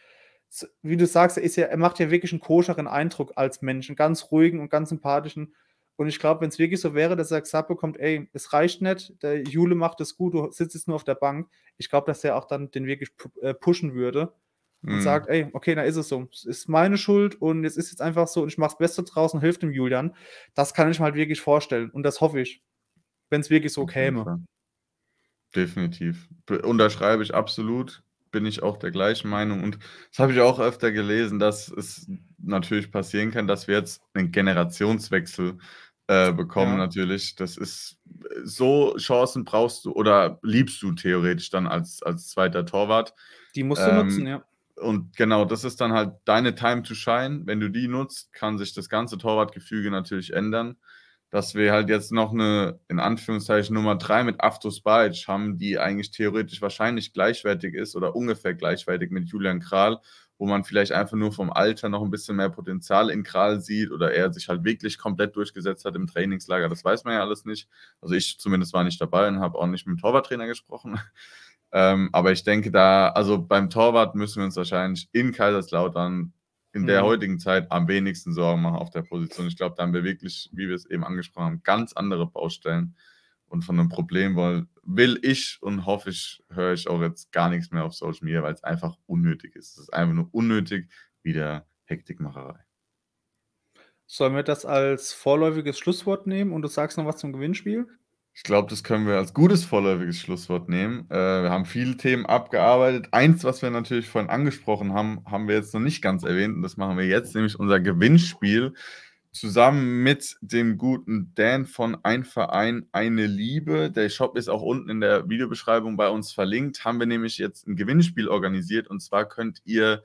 wie du sagst, er, ist ja, er macht ja wirklich einen koscheren Eindruck als Mensch, einen ganz ruhigen und ganz sympathischen. Und ich glaube, wenn es wirklich so wäre, dass er gesagt bekommt, ey, es reicht nicht, der Jule macht es gut, du sitzt jetzt nur auf der Bank, ich glaube, dass er auch dann den wirklich äh, pushen würde und Mhm. sagt, ey, okay, da ist es so. Es ist meine Schuld und es ist jetzt einfach so und ich mache das Beste draus und hilft dem Julian. Das kann ich mir halt wirklich vorstellen und das hoffe ich, wenn es wirklich so käme. Definitiv. Be unterschreibe ich absolut. Bin ich auch der gleichen Meinung. Und das habe ich auch öfter gelesen, dass es natürlich passieren kann, dass wir jetzt einen Generationswechsel äh, bekommen, Ja. natürlich. Das ist so Chancen brauchst du oder liebst du theoretisch dann als, als zweiter Torwart. Die musst du Ähm, nutzen, ja. Und genau, das ist dann halt deine Time to shine. Wenn du die nutzt, kann sich das ganze Torwartgefüge natürlich ändern. Dass wir halt jetzt noch eine, in Anführungszeichen, Nummer 3 mit Aftos Bajic haben, die eigentlich theoretisch wahrscheinlich gleichwertig ist oder ungefähr gleichwertig mit Julian Kral, wo man vielleicht einfach nur vom Alter noch ein bisschen mehr Potenzial in Kral sieht oder er sich halt wirklich komplett durchgesetzt hat im Trainingslager. Das weiß man ja alles nicht. Also ich zumindest war nicht dabei und habe auch nicht mit dem Torwarttrainer gesprochen. Ähm, aber ich denke da, also beim Torwart müssen wir uns wahrscheinlich in Kaiserslautern in der Mhm. heutigen Zeit am wenigsten Sorgen machen auf der Position. Ich glaube, da haben wir wirklich, wie wir es eben angesprochen haben, ganz andere Baustellen. Und von einem Problem will, will ich und hoffe ich, höre ich auch jetzt gar nichts mehr auf Social Media, weil es einfach unnötig ist. Es ist einfach nur unnötig, wieder Hektikmacherei. Sollen wir das als vorläufiges Schlusswort nehmen und du sagst noch was zum Gewinnspiel? Ich glaube, das können wir als gutes vorläufiges Schlusswort nehmen. Äh, wir haben viele Themen abgearbeitet. Eins, was wir natürlich vorhin angesprochen haben, haben wir jetzt noch nicht ganz erwähnt und das machen wir jetzt, nämlich unser Gewinnspiel. Zusammen mit dem guten Dan von Ein Verein, eine Liebe. Der Shop ist auch unten in der Videobeschreibung bei uns verlinkt. Haben wir nämlich jetzt ein Gewinnspiel organisiert und zwar könnt ihr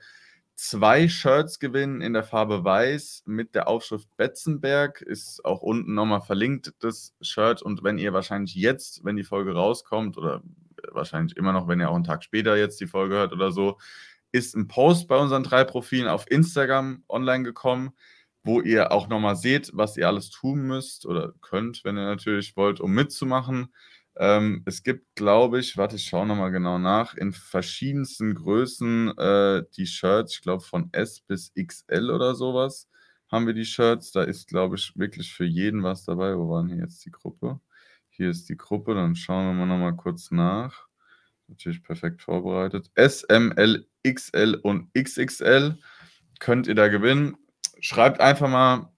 zwei Shirts gewinnen in der Farbe Weiß mit der Aufschrift Betzenberg. Ist auch unten nochmal verlinkt, das Shirt. Und wenn ihr wahrscheinlich jetzt, wenn die Folge rauskommt, oder wahrscheinlich immer noch, wenn ihr auch einen Tag später jetzt die Folge hört oder so, ist ein Post bei unseren drei Profilen auf Instagram online gekommen, wo ihr auch nochmal seht, was ihr alles tun müsst oder könnt, wenn ihr natürlich wollt, um mitzumachen. Ähm, es gibt, glaube ich, warte, ich schaue nochmal genau nach, in verschiedensten Größen äh, die Shirts, ich glaube von S bis XL oder sowas haben wir die Shirts. Da ist, glaube ich, wirklich für jeden was dabei. Wo waren hier jetzt die Gruppe? Hier ist die Gruppe, dann schauen wir mal nochmal kurz nach. Natürlich perfekt vorbereitet. S, M, L, XL und XXL könnt ihr da gewinnen. Schreibt einfach mal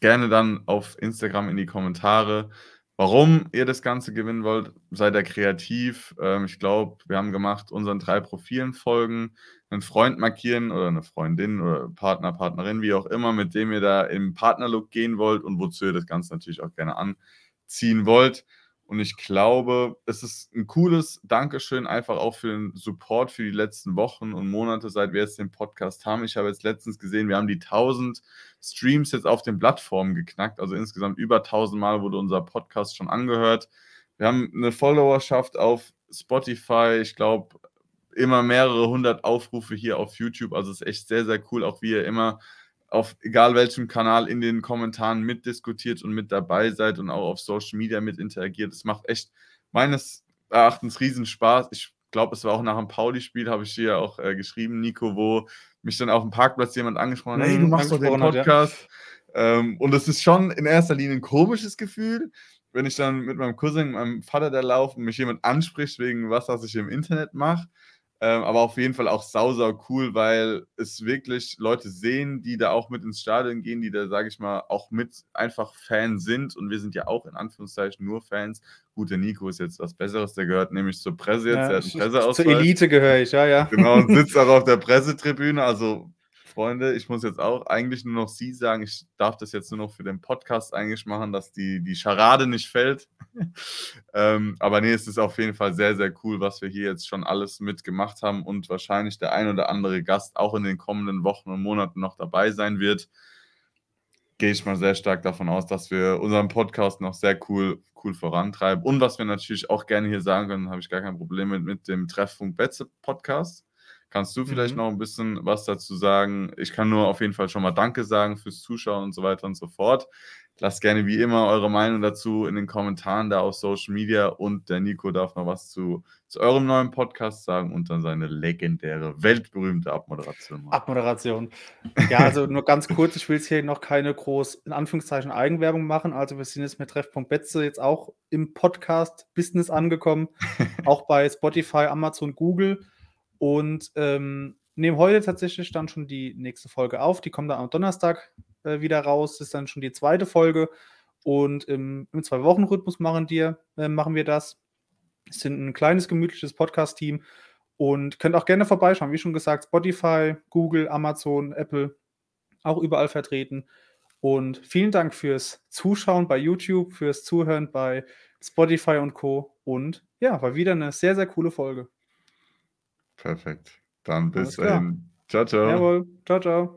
gerne dann auf Instagram in die Kommentare, warum ihr das Ganze gewinnen wollt. Seid ihr kreativ. Ähm, ich glaube, wir haben gemacht, unseren drei Profilen folgen, einen Freund markieren oder eine Freundin oder Partner, Partnerin, wie auch immer, mit dem ihr da im Partnerlook gehen wollt und wozu ihr das Ganze natürlich auch gerne anziehen wollt. Und ich glaube, es ist ein cooles Dankeschön einfach auch für den Support für die letzten Wochen und Monate, seit wir jetzt den Podcast haben. Ich habe jetzt letztens gesehen, wir haben die 1000 Streams jetzt auf den Plattformen geknackt. Also insgesamt über 1000 Mal wurde unser Podcast schon angehört. Wir haben eine Followerschaft auf Spotify. Ich glaube, immer mehrere hundert Aufrufe hier auf YouTube. Also es ist echt sehr, sehr cool, auch wie ihr immer auf egal welchem Kanal in den Kommentaren mitdiskutiert und mit dabei seid und auch auf Social Media mit interagiert. Es macht echt meines Erachtens riesen Spaß. Ich glaube, es war auch nach dem Pauli-Spiel, habe ich dir auch äh, geschrieben, Nico, wo mich dann auf dem Parkplatz jemand angesprochen hat, hey, du machst doch den Podcast. ja. ähm, und es ist schon in erster Linie ein komisches Gefühl, wenn ich dann mit meinem Cousin, meinem Vater da laufe und mich jemand anspricht wegen was, was ich im Internet mache. Ähm, aber auf jeden Fall auch sau, sau cool, weil es wirklich Leute sehen, die da auch mit ins Stadion gehen, die da, sage ich mal, auch mit einfach Fan sind. Und wir sind ja auch in Anführungszeichen nur Fans. Gut, der Nico ist jetzt was Besseres, der gehört nämlich zur Presse jetzt, ja, der hat einen Presseausweis. Zur Elite gehöre ich, ja, ja. Genau, und sitzt auch auf der Pressetribüne. Also Freunde, ich muss jetzt auch eigentlich nur noch Sie sagen, ich darf das jetzt nur noch für den Podcast eigentlich machen, dass die, die Scharade nicht fällt. ähm, aber nee, es ist auf jeden Fall sehr, sehr cool, was wir hier jetzt schon alles mitgemacht haben und wahrscheinlich der ein oder andere Gast auch in den kommenden Wochen und Monaten noch dabei sein wird. Gehe ich mal sehr stark davon aus, dass wir unseren Podcast noch sehr cool, cool vorantreiben. Und was wir natürlich auch gerne hier sagen können, habe ich gar kein Problem mit, mit dem Treffpunkt Betze Podcast Kannst du vielleicht mhm. noch ein bisschen was dazu sagen? Ich kann nur auf jeden Fall schon mal Danke sagen fürs Zuschauen und so weiter und so fort. Lasst gerne wie immer eure Meinung dazu in den Kommentaren da auf Social Media und der Nico darf noch was zu, zu eurem neuen Podcast sagen und dann seine legendäre, weltberühmte Abmoderation machen. Abmoderation. Ja, also nur ganz kurz, ich will jetzt hier noch keine groß, in Anführungszeichen, Eigenwerbung machen. Also wir sind jetzt mit Treffpunkt Betze jetzt auch im Podcast-Business angekommen, auch bei Spotify, Amazon, Google und ähm, nehmen heute tatsächlich dann schon die nächste Folge auf. Die kommt dann am Donnerstag äh, wieder raus. Das ist dann schon die zweite Folge. Und im, im Zwei-Wochen-Rhythmus machen, äh, machen wir das. Wir sind ein kleines, gemütliches Podcast-Team und könnt auch gerne vorbeischauen. Wie schon gesagt, Spotify, Google, Amazon, Apple, auch überall vertreten. Und vielen Dank fürs Zuschauen bei YouTube, fürs Zuhören bei Spotify und Co. Und ja, war wieder eine sehr, sehr coole Folge. Perfekt. Dann bis dahin. Ciao, ciao. Jawohl. Ciao, ciao.